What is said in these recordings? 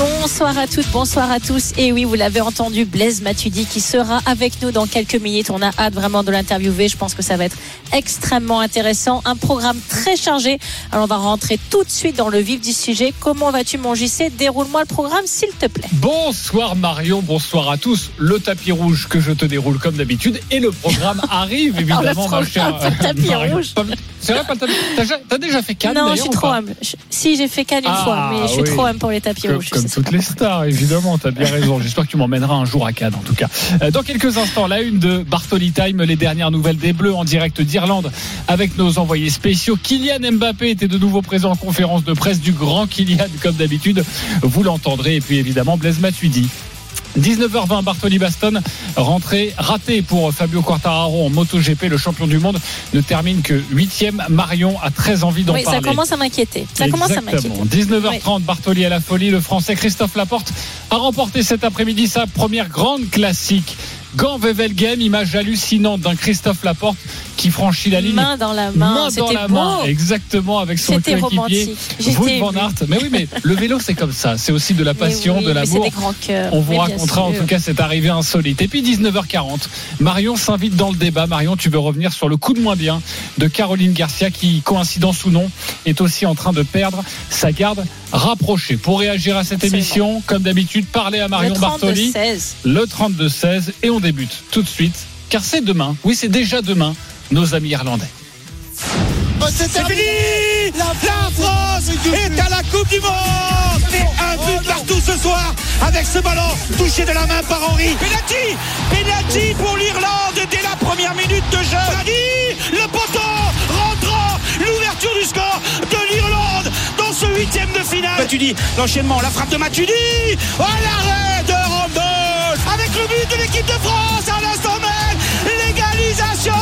Bonsoir à toutes, bonsoir à tous. Et oui, vous l'avez entendu, Blaise Matuidi qui sera avec nous dans quelques minutes. On a hâte vraiment de l'interviewer. Je pense que ça va être extrêmement intéressant. Un programme très chargé. Alors on va rentrer tout de suite dans le vif du sujet. Comment vas-tu mon JC Déroule-moi le programme s'il te plaît. Bonsoir Marion, bonsoir à tous. Le tapis rouge que je te déroule comme d'habitude et le programme arrive évidemment ma chère. Pas le tapis Marion. rouge. C'est vrai. T'as, déjà fait Cannes Non, je suis trop humble. Je- Si, j'ai fait Cannes une Ah, fois, mais je suis oui. trop humble pour les tapis rouges. comme toutes les stars, évidemment, t'as bien raison. J'espère que tu m'emmèneras un jour à Cannes, en tout cas. Euh, Dans quelques instants, la une de Bartoli Time, les dernières nouvelles des Bleus en direct d'Irlande avec nos envoyés spéciaux. Kylian Mbappé était de nouveau présent en conférence de presse du grand Kylian, comme d'habitude. Vous l'entendrez. Et puis évidemment, Blaise Matuidi. 19h20, Bartoli Baston, rentrée ratée pour Fabio Quartararo en MotoGP, le champion du monde, ne termine que 8 Marion a très envie d'en Oui, ça parler. commence à m'inquiéter. Ça commence à m'inquiéter. Exactement. 19h30, Bartoli à la folie. Le Français Christophe Laporte a remporté cet après-midi sa première grande classique. Gant Wevelgem, image hallucinante d'un Christophe Laporte qui franchit la ligne. Main dans la main, Main dans la beau. main, exactement, avec son coéquipier J'étais van. Aert. Mais oui, mais le vélo, c'est comme ça. C'est aussi de la passion, oui, de l'amour. On vous racontera en tout cas cette arrivée insolite. Et puis 19h40, Marion s'invite dans le débat. Marion, tu veux revenir sur le coup de moins bien de Caroline Garcia qui, coïncidence ou non, est aussi en train de perdre sa garde rapprochée. Pour réagir à cette Absolument. émission, comme d'habitude, parlez à Marion Le 32 Bartoli. 16. Le 32-16 et on débute tout de suite, car c'est demain. Oui, c'est déjà demain, nos amis irlandais. C'est fini La France est à la Coupe du Monde Un but partout ce soir avec ce ballon touché de la main par Henri. Penalty Penalty pour l'Irlande dès la première minute de jeu. Le poteau rentrant, l'ouverture du score de l'Irlande dans ce huitième de finale. Matuidi, l'enchaînement, la frappe de Matuidi Oh l'arrêt de avec le but de l'équipe de France à l'instant même L'égalisation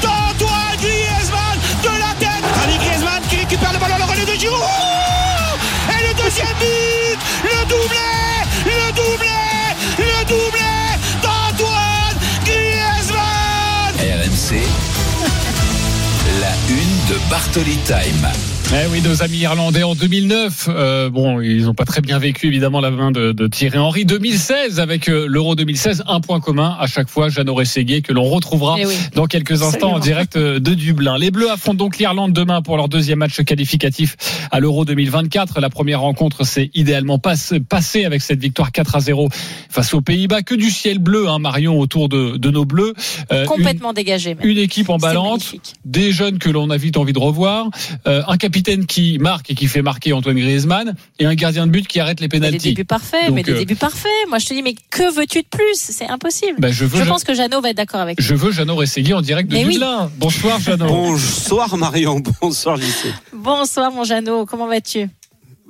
d'Antoine Griezmann de la tête Ali Griezmann qui récupère le ballon, le relais de Giroud Et le deuxième but Le doublé Le doublé Le doublé d'Antoine Griezmann RMC. La une de Bartoli Time. Eh oui, nos amis irlandais en 2009, euh, bon, ils n'ont pas très bien vécu évidemment la main de, de Thierry Henry. 2016 avec euh, l'Euro 2016, un point commun à chaque fois, Jeannot Rességuier que l'on retrouvera Eh oui. dans quelques instants en direct euh, de Dublin. Les Bleus affrontent donc l'Irlande demain pour leur deuxième match qualificatif à l'Euro 2024. La première rencontre s'est idéalement passe- passée avec cette victoire 4 à 0 face aux Pays-Bas. Que du ciel bleu, hein, Marion, autour de, de nos Bleus. Euh, Complètement dégagé. même. une, équipe emballante magnifique. des jeunes que l'on a vite envie de revoir, euh, un capitaine qui marque et qui fait marquer Antoine Griezmann, et un gardien de but qui arrête les Mais des pénalties. débuts parfaits, Donc, mais des euh, débuts parfaits. Moi, je te dis, mais que veux-tu de plus? C'est impossible. Ben, je veux, je Ja- pense que Jeannot va être d'accord avec je veux Jeannot Rességui en direct de Mais oui. Dublin. Bonsoir Jeannot. Bonsoir Marion, bonsoir JC. Bonsoir, mon Jeannot. Comment vas-tu?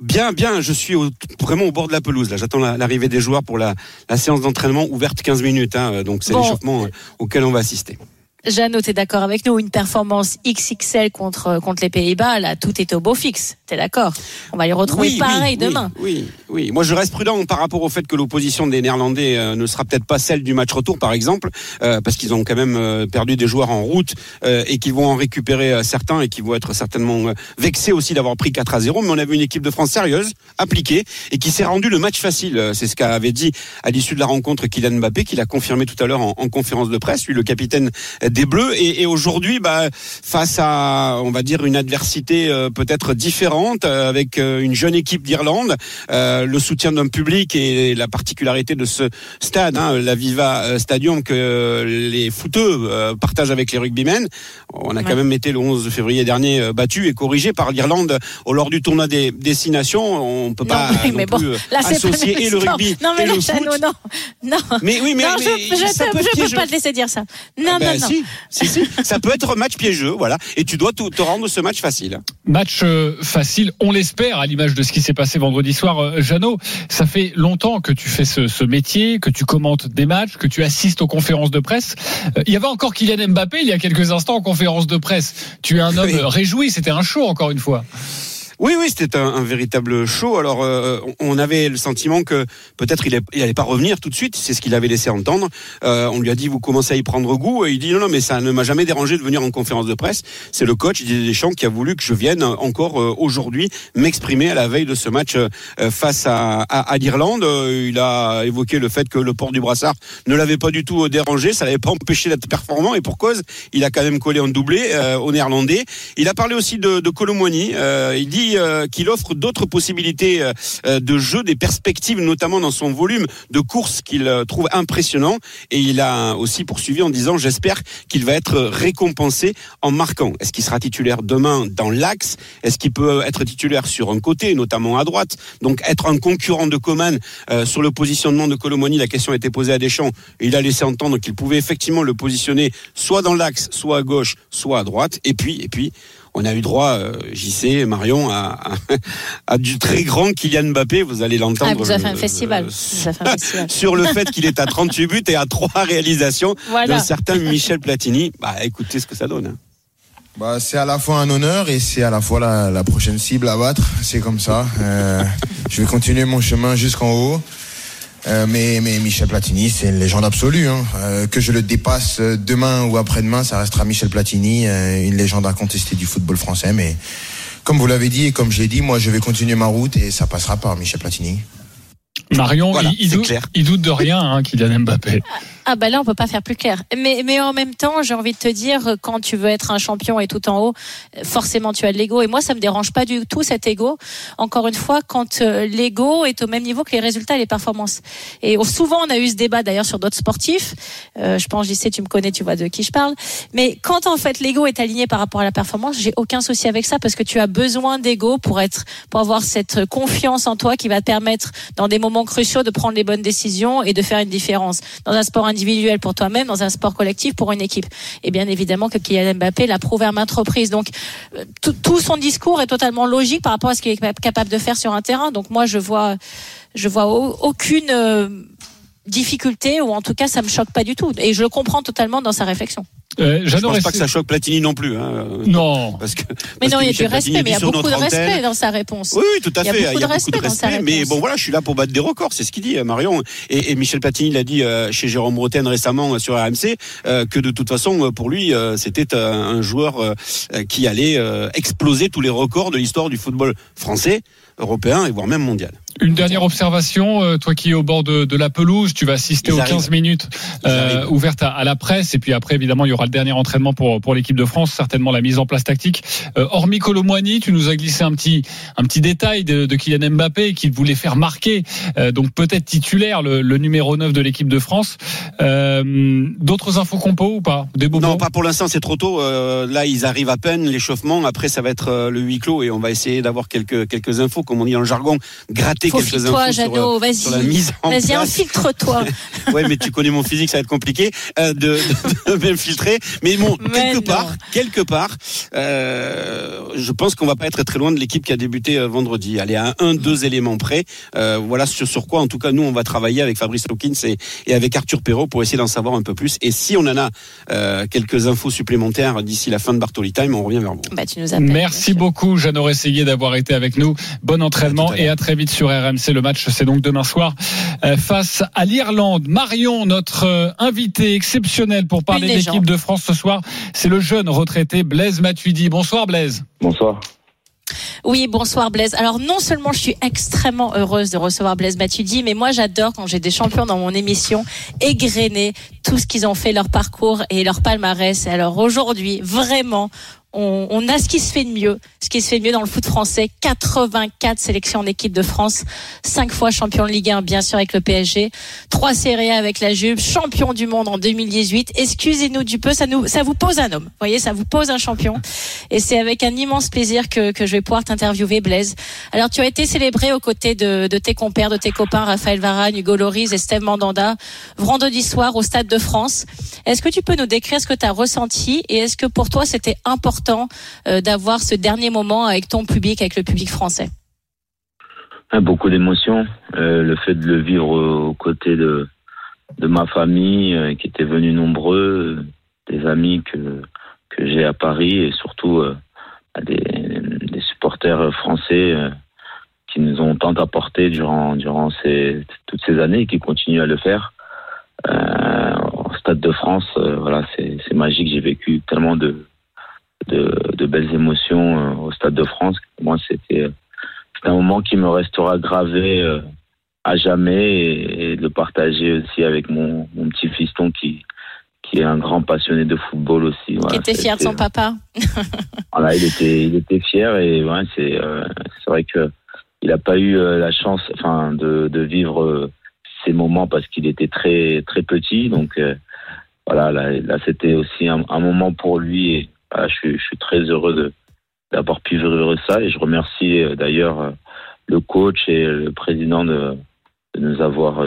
Bien, bien, je suis au- vraiment au bord de la pelouse. Là, j'attends la- l'arrivée des joueurs pour la, la séance d'entraînement ouverte 15 minutes. hein. donc c'est Bon. l'échauffement euh, auquel on va assister. Jeannot, t'es d'accord avec nous Une performance XXL contre, contre les Pays-Bas, là, tout est au beau fixe. T'es d'accord? On va les retrouver Oui, pareil oui, demain. Oui, oui, oui. Moi, je reste prudent par rapport au fait que l'opposition des Néerlandais euh, ne sera peut-être pas celle du match retour, par exemple, euh, parce qu'ils ont quand même euh, perdu des joueurs en route euh, et qu'ils vont en récupérer certains et qui vont être certainement vexés aussi d'avoir pris 4 à 0. Mais on a vu une équipe de France sérieuse, appliquée et qui s'est rendue le match facile. C'est ce qu'avait dit à l'issue de la rencontre Kylian Mbappé, qu'il a confirmé tout à l'heure en, en conférence de presse, lui le capitaine des Bleus. Et, et aujourd'hui, bah, face à, on va dire, une adversité peut-être différente, euh, avec euh, une jeune équipe d'Irlande, euh, le soutien d'un public et la particularité de ce stade, hein, la Viva Stadium, que les footeux partagent avec les rugbymen. On a quand même été le 11 février dernier battu et corrigé par l'Irlande au lors du tournoi des destinations. On peut Non, pas oui, non mais bon, plus, là, c'est pas associer et le non, rugby Non, mais et là, le foot. non. Non. Mais oui, mais, non, mais je, je, ça peut peux pas te laisser dire ça. Non, Ben, non, non. Si, si, si. ça peut être match piégeux, voilà. Et tu dois te, rendre ce match facile. Match euh, facile, on l'espère, à l'image de ce qui s'est passé vendredi soir. Euh, Jeannot, ça fait longtemps que tu fais ce, ce métier, que tu commentes des matchs, que tu assistes aux conférences de presse. Euh, il y avait encore Kylian Mbappé il y a quelques instants en conférence de presse. Tu es un homme Oui. réjoui, c'était un show encore une fois. Oui, oui, c'était un, un, véritable show. Alors, euh, on avait le sentiment que peut-être il n'allait pas revenir tout de suite. C'est ce qu'il avait laissé entendre. Euh, on lui a dit, vous commencez à y prendre goût. Et il dit, non, non, mais ça ne m'a jamais dérangé de venir en conférence de presse. C'est le coach Didier Deschamps qui a voulu que je vienne encore euh, aujourd'hui m'exprimer à la veille de ce match euh, face à, à, à l'Irlande. Euh, il a évoqué le fait que le port du brassard ne l'avait pas du tout dérangé. Ça l'avait pas empêché d'être performant. Et pour cause, il a quand même collé en doublé au néerlandais. Il a parlé aussi de, de il dit euh, qu'il offre d'autres possibilités euh, de jeu, des perspectives, notamment dans son volume de course qu'il euh, trouve impressionnant. Et il a aussi poursuivi en disant j'espère qu'il va être récompensé en marquant. Est-ce qu'il sera titulaire demain dans l'axe? Est-ce qu'il peut être titulaire sur un côté, notamment à droite? Donc être un concurrent de Coman sur le positionnement de Colomoni, la question a été posée à Deschamps. Et il a laissé entendre qu'il pouvait effectivement le positionner soit dans l'axe, soit à gauche, soit à droite. Et puis, et puis, on a eu droit, euh, JC, Marion, à, à, du très grand Kylian Mbappé. Vous allez l'entendre. Ah, vous avez fait un festival. sur le fait qu'il est à 38 buts et à trois réalisations d'un certain Michel Platini. Bah, écoutez ce que ça donne. Hein. Bah, c'est à la fois un honneur et c'est à la fois la, la, prochaine cible à battre. C'est comme ça. Euh, je vais continuer mon chemin jusqu'en haut. Euh, mais, mais, Michel Platini, c'est une légende absolue. Hein. Euh, que je le dépasse demain ou après-demain, ça restera Michel Platini, euh, une légende incontestée du football français. Mais comme vous l'avez dit et comme j'ai dit, moi je vais continuer ma route et ça passera par Michel Platini. Marion, il, doute, il, doute, de rien, hein, Kylian Mbappé. Ah bah là on peut pas faire plus clair. Mais mais en même temps j'ai envie de te dire quand tu veux être un champion et tout en haut, forcément tu as de l'ego. Et moi ça me dérange pas du tout cet ego. Encore une fois quand euh, l'ego est au même niveau que les résultats et les performances. Et souvent on a eu ce débat d'ailleurs sur d'autres sportifs. Euh, je pense, sais, tu me connais, tu vois de qui je parle. Mais quand en fait l'ego est aligné par rapport à la performance, j'ai aucun souci avec ça parce que tu as besoin d'ego pour être pour avoir cette confiance en toi qui va te permettre dans des moments cruciaux de prendre les bonnes décisions et de faire une différence. Dans un sport individuel pour toi-même, dans un sport collectif pour une équipe. Et bien évidemment que Kylian Mbappé l'a prouvé à maintes reprises. Donc euh, tout son discours est totalement logique par rapport à ce qu'il est capable de faire sur un terrain. Donc moi je vois je vois aucune euh, difficulté ou en tout cas ça me choque pas du tout et je le comprends totalement dans sa réflexion. Euh, je pense pas que ça choque Platini non plus. Hein. Non. Parce que, mais non, il y a du respect, mais il y a beaucoup de respect dans sa réponse. Oui, tout à fait. Il y a beaucoup, de, respect, Mais bon, voilà, je suis là pour battre des records, c'est ce qu'il dit, Marion. Et, et Michel Platini l'a dit euh, chez Jérôme Bretagne récemment euh, sur RMC, euh, que de toute façon, pour lui, c'était un joueur qui allait exploser tous les records de l'histoire du football français, européen et voire même mondial. Une dernière observation, euh, toi qui es au bord de, de la pelouse, tu vas assister aux 15 minutes euh, ouvertes à, la presse, et puis après, évidemment, il y aura le dernier entraînement pour, pour l'équipe de France, certainement la mise en place tactique. Euh, hormis Colomboigny, tu nous as glissé un petit, un petit détail de, de Kylian Mbappé qu'il voulait faire marquer, euh, donc peut-être titulaire, le, le, numéro 9 de l'équipe de France. Euh, d'autres infos compo ou pas? Des Non, pas pour l'instant, c'est trop tôt. là, ils arrivent à peine, l'échauffement. Après, ça va être le huis clos, et on va essayer d'avoir quelques, quelques infos, comme on dit le jargon, gratter quelques toi, Jeannot, vas-y. Sur la mise en Vas-y, infiltre-toi. ouais, mais tu connais mon physique, ça va être compliqué euh, de, de, de m'infiltrer. Mais bon, quelque part, quelque part, euh, je pense qu'on va pas être très loin de l'équipe qui a débuté euh, vendredi. Elle est à un, deux éléments près. Euh, voilà sur, sur quoi, en tout cas, nous, on va travailler avec Fabrice Hawkins et, et avec Arthur Perrault pour essayer d'en savoir un peu plus. Et si on en a euh, quelques infos supplémentaires d'ici la fin de Bartoli Time, on revient vers vous. Bah, tu nous appelles, Merci beaucoup, Jeannot Rességuier, d'avoir été avec nous. Bon entraînement et à très vite sur RMC. Le match, c'est donc demain soir euh, face à l'Irlande. Marion, notre euh, invité exceptionnel pour parler de l'équipe de France ce soir, c'est le jeune retraité Blaise Matuidi. Bonsoir Blaise. Bonsoir. Oui, bonsoir Blaise. Alors non seulement je suis extrêmement heureuse de recevoir Blaise Matuidi, mais moi j'adore quand j'ai des champions dans mon émission égrener tout ce qu'ils ont fait, leur parcours et leur palmarès. Alors aujourd'hui, vraiment, on, on, a ce qui se fait de mieux, ce qui se fait de mieux dans le foot français. 84 sélections en équipe de France, 5 fois champion de Ligue 1, bien sûr avec le PSG, 3 séries avec la Juve, champion du monde en 2018. Excusez-nous du peu, ça nous, ça vous pose un homme. Vous voyez, ça vous pose un champion. Et c'est avec un immense plaisir que, que je vais pouvoir t'interviewer, Blaise. Alors, tu as été célébré aux côtés de, de tes compères, de tes copains, Raphaël Varane, Hugo Loris et Steve Mandanda, vendredi soir au Stade de France. Est-ce que tu peux nous décrire ce que tu as ressenti et est-ce que pour toi c'était important euh, d'avoir ce dernier moment avec ton public, avec le public français ah, Beaucoup d'émotions. Euh, le fait de le vivre aux côtés de, ma famille, euh, qui était venus nombreux, des amis que, que j'ai à Paris et surtout des, des, supporters français qui nous ont tant apporté durant durant toutes ces années et qui continuent à le faire. Au Stade de France, voilà, c'est magique. J'ai vécu tellement de, de, de belles émotions euh, au Stade de France. Moi, c'était un moment qui me restera gravé à jamais et, de le partager aussi avec mon, mon petit fiston qui qui est un grand passionné de football aussi. Voilà, qui était fier de son papa. voilà, il était il était fier et ouais, c'est vrai que il n'a pas eu la chance, enfin, de, de vivre ces moments parce qu'il était très très petit. Donc euh, voilà, là, c'était aussi un, moment pour lui. Et je, suis, je suis très heureux d'avoir pu vivre ça et je remercie euh, d'ailleurs euh, le coach et le président de, de nous avoir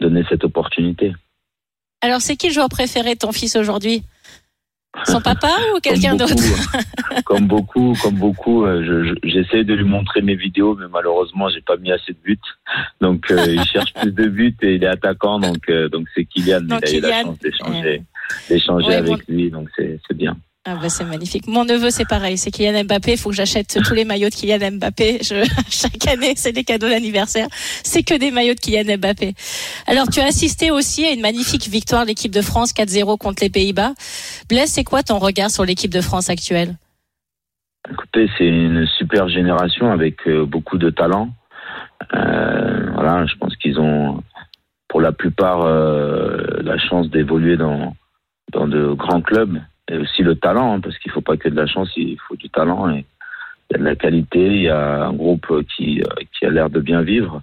donné cette opportunité. Alors, c'est qui le joueur préféré de ton fils aujourd'hui? Son papa ou quelqu'un d'autre? Comme beaucoup, comme beaucoup, euh, j'essaie de lui montrer mes vidéos, mais malheureusement, j'ai pas mis assez de buts. Donc, euh, il cherche plus de buts et il est attaquant, donc euh, donc c'est Kylian. il a eu la chance d'échanger, avec lui, donc c'est bien. Ah bah c'est magnifique. Mon neveu, c'est pareil. C'est Kylian Mbappé. Il faut que j'achète tous les maillots de Kylian Mbappé. Chaque année, c'est des cadeaux d'anniversaire. C'est que des maillots de Kylian Mbappé. Alors, tu as assisté aussi à une magnifique victoire de l'équipe de France 4-0 contre les Pays-Bas. Blaise, c'est quoi ton regard sur l'équipe de France actuelle? Écoutez, c'est une super génération avec euh, beaucoup de talent. Euh, voilà, je pense qu'ils ont, pour la plupart, euh, la chance d'évoluer dans dans de grands clubs et aussi le talent, hein, parce qu'il faut pas que de la chance, il faut du talent. Et il y a de la qualité, il y a un groupe qui, euh, qui a l'air de bien vivre.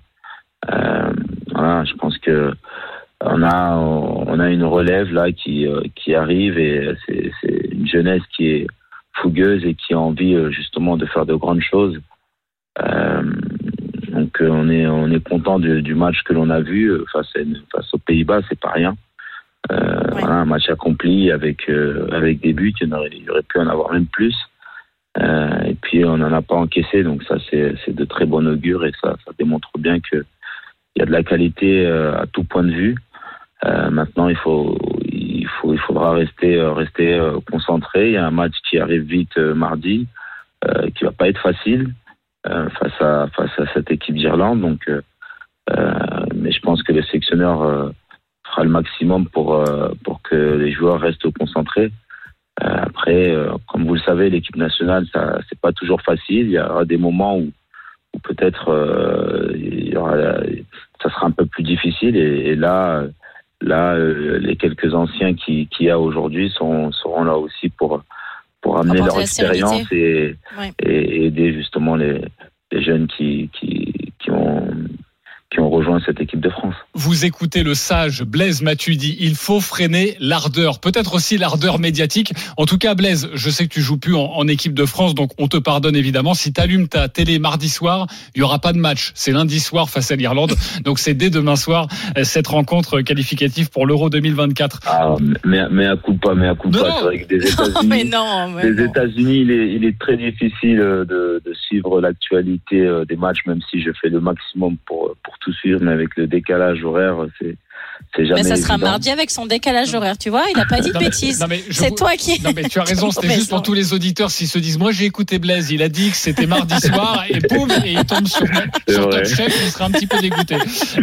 Euh, voilà, je pense que on a on a une relève là qui euh, qui arrive et c'est une jeunesse qui est fougueuse et qui a envie justement de faire de grandes choses. Donc on est on est content du, match que l'on a vu face face aux Pays-Bas, c'est pas rien. Euh, voilà, un match accompli avec euh, avec des buts, il y, aurait, aurait pu en avoir même plus. Euh, et puis on n'en a pas encaissé, donc ça c'est de très bon augure et ça, ça démontre bien que il y a de la qualité à tout point de vue. maintenant il faut il faut il faudra rester rester concentré. Il y a un match qui arrive vite mardi, qui va pas être facile face à face à cette équipe d'Irlande. Donc, mais je pense que le sectionneur fera le maximum pour, euh, pour que les joueurs restent concentrés. Euh, après, euh, comme vous le savez, l'équipe nationale, ça c'est pas toujours facile. Il y aura des moments où, où peut-être ça sera un peu plus difficile. Et, là, là, les quelques anciens qui, qui y a aujourd'hui seront, seront là aussi pour pour amener leur expérience et, et, aider justement les, les jeunes qui, qui, qui ont qui ont rejoint cette équipe de France. Vous écoutez le sage Blaise Matuidi. Il faut freiner l'ardeur, peut-être aussi l'ardeur médiatique. En tout cas, Blaise, je sais que tu joues plus en, équipe de France, donc on te pardonne évidemment. Si tu allumes ta télé mardi soir, il y aura pas de match. C'est lundi soir face à l'Irlande, donc c'est dès demain soir euh, cette rencontre qualificative pour l'Euro 2024. Ah, mais, mais à coup pas, mais à coup pas. C'est vrai que des États-Unis, États-Unis, il est, il est très difficile de, de suivre l'actualité euh, des matchs, même si je fais le maximum pour pour tout suivre, mais avec le décalage horaire, c'est jamais. Mais ça sera mardi avec son décalage horaire, tu vois. Il n'a pas dit de bêtises. C'est toi qui. Non mais tu as raison. C'était juste pour tous les auditeurs s'ils se disent, moi j'ai écouté Blaise, il a dit que c'était mardi soir et boum et il tombe sur, sur Top Chef, il serait un petit peu dégoûté.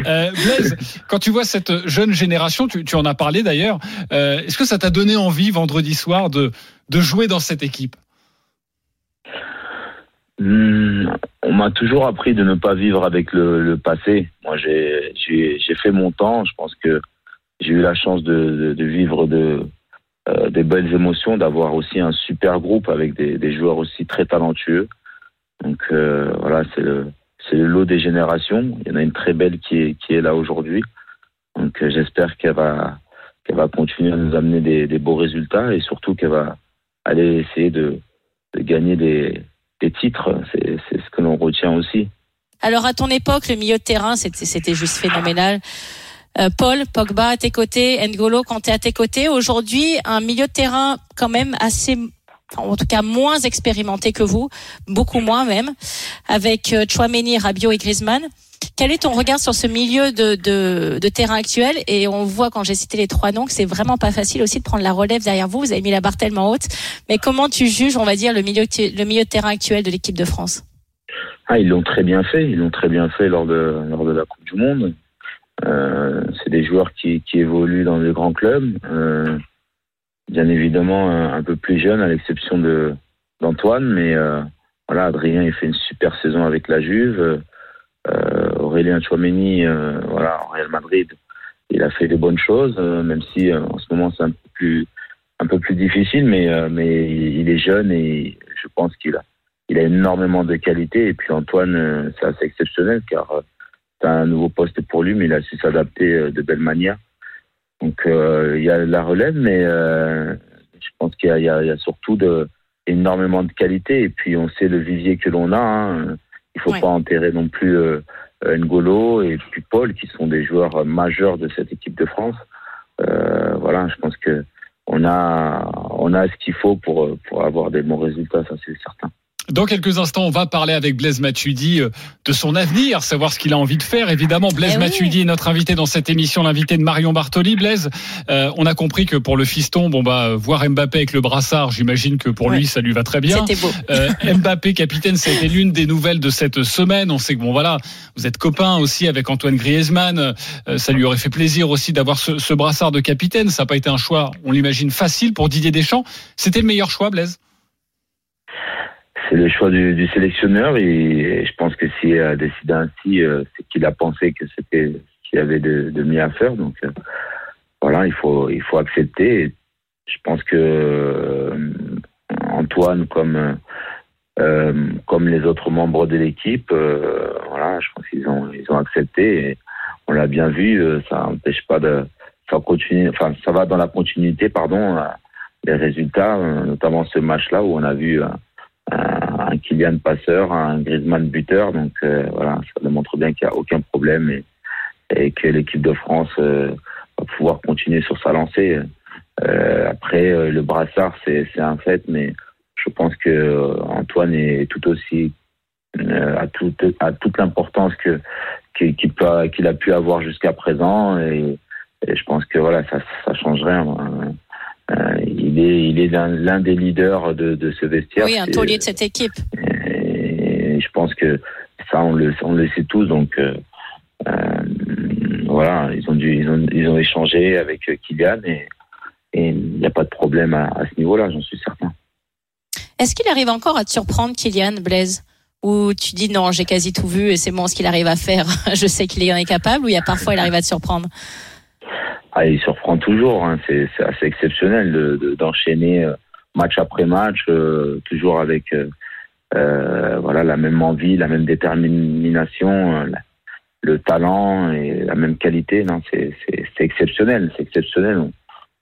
Euh, Blaise, quand tu vois cette jeune génération, tu, tu en as parlé d'ailleurs. Euh, Est-ce que ça t'a donné envie vendredi soir de de jouer dans cette équipe? Hmm, on m'a toujours appris de ne pas vivre avec le, passé. Moi, j'ai fait mon temps. Je pense que j'ai eu la chance de, vivre de, euh, des belles émotions, d'avoir aussi un super groupe avec des, joueurs aussi très talentueux. Donc euh, voilà, c'est le, lot des générations. Il y en a une très belle qui est, là aujourd'hui. Donc euh, j'espère qu'elle va, continuer à nous amener des, beaux résultats et surtout qu'elle va aller essayer de, de gagner des titres. C'est ce que l'on retient aussi. Alors à ton époque, le milieu de terrain, c'était juste phénoménal. Euh, Paul, Pogba à tes côtés, N'Golo quand tu à tes côtés. Aujourd'hui, un milieu de terrain quand même assez, en tout cas moins expérimenté que vous, beaucoup moins même, avec euh, Chouameni, Rabiot et Griezmann. Quel est ton regard sur ce milieu de, terrain actuel Et on voit quand j'ai cité les trois noms que c'est vraiment pas facile aussi de prendre la relève derrière vous. Vous avez mis la barre tellement haute. Mais comment tu juges, on va dire, le milieu, de terrain actuel de l'équipe de France ah, Ils l'ont très bien fait. Ils l'ont très bien fait lors de, lors de la Coupe du Monde. Euh, c'est des joueurs qui, évoluent dans de grands clubs. Euh, bien évidemment, un, peu plus jeunes, à l'exception d'Antoine, mais euh, voilà, Adrien il fait une super saison avec la Juve. Euh, Aurélien Chouameni, euh, voilà, Real Madrid, il a fait des bonnes choses, euh, même si en ce moment c'est un peu plus difficile, mais il est jeune et je pense qu'il a il a énormément de qualité. Et puis Antoine, c'est assez exceptionnel car c'est un nouveau poste pour lui, mais il a su s'adapter de belle manière. Donc il y a la relève, mais je pense qu'il y, y, a surtout de, énormément de qualité. Et puis on sait le vivier que l'on a. Hein. Il faut ouais. pas enterrer non plus euh, N'Golo et puis Paul, qui sont des joueurs majeurs de cette équipe de France. Euh, voilà, je pense que on a, on a ce qu'il faut pour, pour avoir des bons résultats, ça c'est certain. Dans quelques instants, on va parler avec Blaise Matuidi euh, de son avenir, savoir ce qu'il a envie de faire. Évidemment, Blaise eh Matuidi est notre invité dans cette émission, l'invité de Marion Bartoli. Blaise, euh, on a compris que pour le fiston, bon bah voir Mbappé avec le brassard, j'imagine que pour ouais. lui ça lui va très bien. Beau. Euh, Mbappé capitaine, c'était l'une des nouvelles de cette semaine. On sait que bon voilà, vous êtes copain aussi avec Antoine Griezmann. Euh, ça lui aurait fait plaisir aussi d'avoir ce, ce brassard de capitaine. Ça n'a pas été un choix, on l'imagine facile pour Didier Deschamps. C'était le meilleur choix, Blaise? C'est le choix du, sélectionneur et je pense que s'il a décidé ainsi, euh, c'est qu'il a pensé que c'était ce qu'il avait de, mieux à faire. Donc euh, voilà, il faut il faut accepter. Je pense que euh, Antoine, comme euh, comme les autres membres de l'équipe, voilà, je pense qu'ils ont ils ont accepté. On l'a bien vu, ça n'empêche pas de ça continue, enfin ça va dans la continuité, pardon, les résultats, notamment ce match-là où on a vu un Kylian passeur, un Griezmann buteur. Donc euh, voilà, ça démontre bien qu'il n'y a aucun problème et, que l'équipe de France euh, va pouvoir continuer sur sa lancée. Euh, après, le brassard, c'est un fait, mais je pense que Antoine est tout aussi à toute à toute l'importance que qu'il qu a pu avoir jusqu'à présent et, et, je pense que voilà ça ça change rien. Euh, il est, il est l'un des leaders de, de, ce vestiaire. Oui, un taulier de cette équipe. Et je pense que ça, on le, on le sait tous. Donc, euh, euh, voilà, ils ont, dû, ils, ont, ils ont échangé avec Kylian et il n'y a pas de problème à, à ce niveau-là, j'en suis certain. Est-ce qu'il arrive encore à te surprendre, Kylian Blaise? Ou tu dis non, j'ai quasi tout vu et c'est bon ce qu'il arrive à faire, je sais qu'il en est capable, ou il y a parfois il arrive à te surprendre? Ah, il surprend toujours. Hein. C'est assez exceptionnel d'enchaîner de, de, match après match, euh, toujours avec euh, euh, voilà la même envie, la même détermination, euh, le talent et la même qualité. Non, c'est exceptionnel. C'est exceptionnel. On,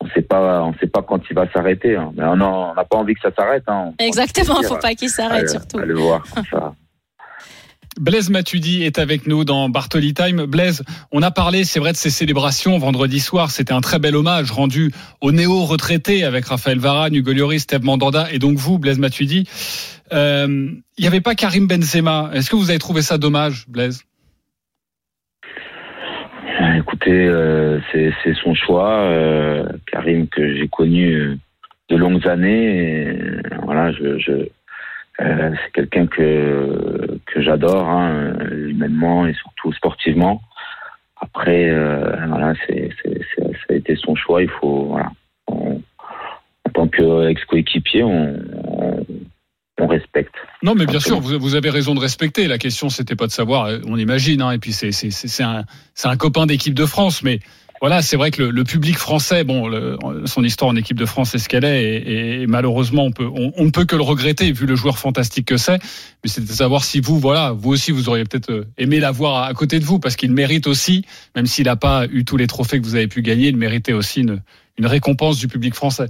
on sait pas, on sait pas quand il va s'arrêter. Hein. Mais on n'a pas envie que ça s'arrête. Hein. Exactement. Faut pas qu'il s'arrête surtout. À le voir comme ça. Blaise Matuidi est avec nous dans Bartoli Time. Blaise, on a parlé, c'est vrai, de ces célébrations vendredi soir. C'était un très bel hommage rendu aux néo-retraités avec Raphaël Varane, Hugo Lloris, Steve Mandanda et donc vous, Blaise Matuidi. Il euh, n'y avait pas Karim Benzema. Est-ce que vous avez trouvé ça dommage, Blaise? Écoutez, euh, c'est son choix. Euh, Karim que j'ai connu de longues années. Voilà, je euh, c'est quelqu'un que que j'adore, hein, humainement et surtout sportivement. Après, euh, voilà, c'est, ça a été son choix. Il faut, voilà, on, en tant qu'ex-coéquipier, on, on, on, respecte. Non, mais bien sûr, vous, vous, avez raison de respecter. La question, c'était pas de savoir. On imagine, hein, et puis c'est, un, un copain d'équipe de France, mais voilà, c'est vrai que le, le, public français, bon, le, son histoire en équipe de France est ce qu'elle est, et, et, malheureusement, on peut, on, ne peut que le regretter vu le joueur fantastique que c'est. Mais c'est de savoir si vous, voilà, vous aussi, vous auriez peut-être euh, aimé l'avoir à côté de vous, parce qu'il mérite aussi, même s'il n'a pas eu tous les trophées que vous avez pu gagner, il méritait aussi une, une récompense du public français.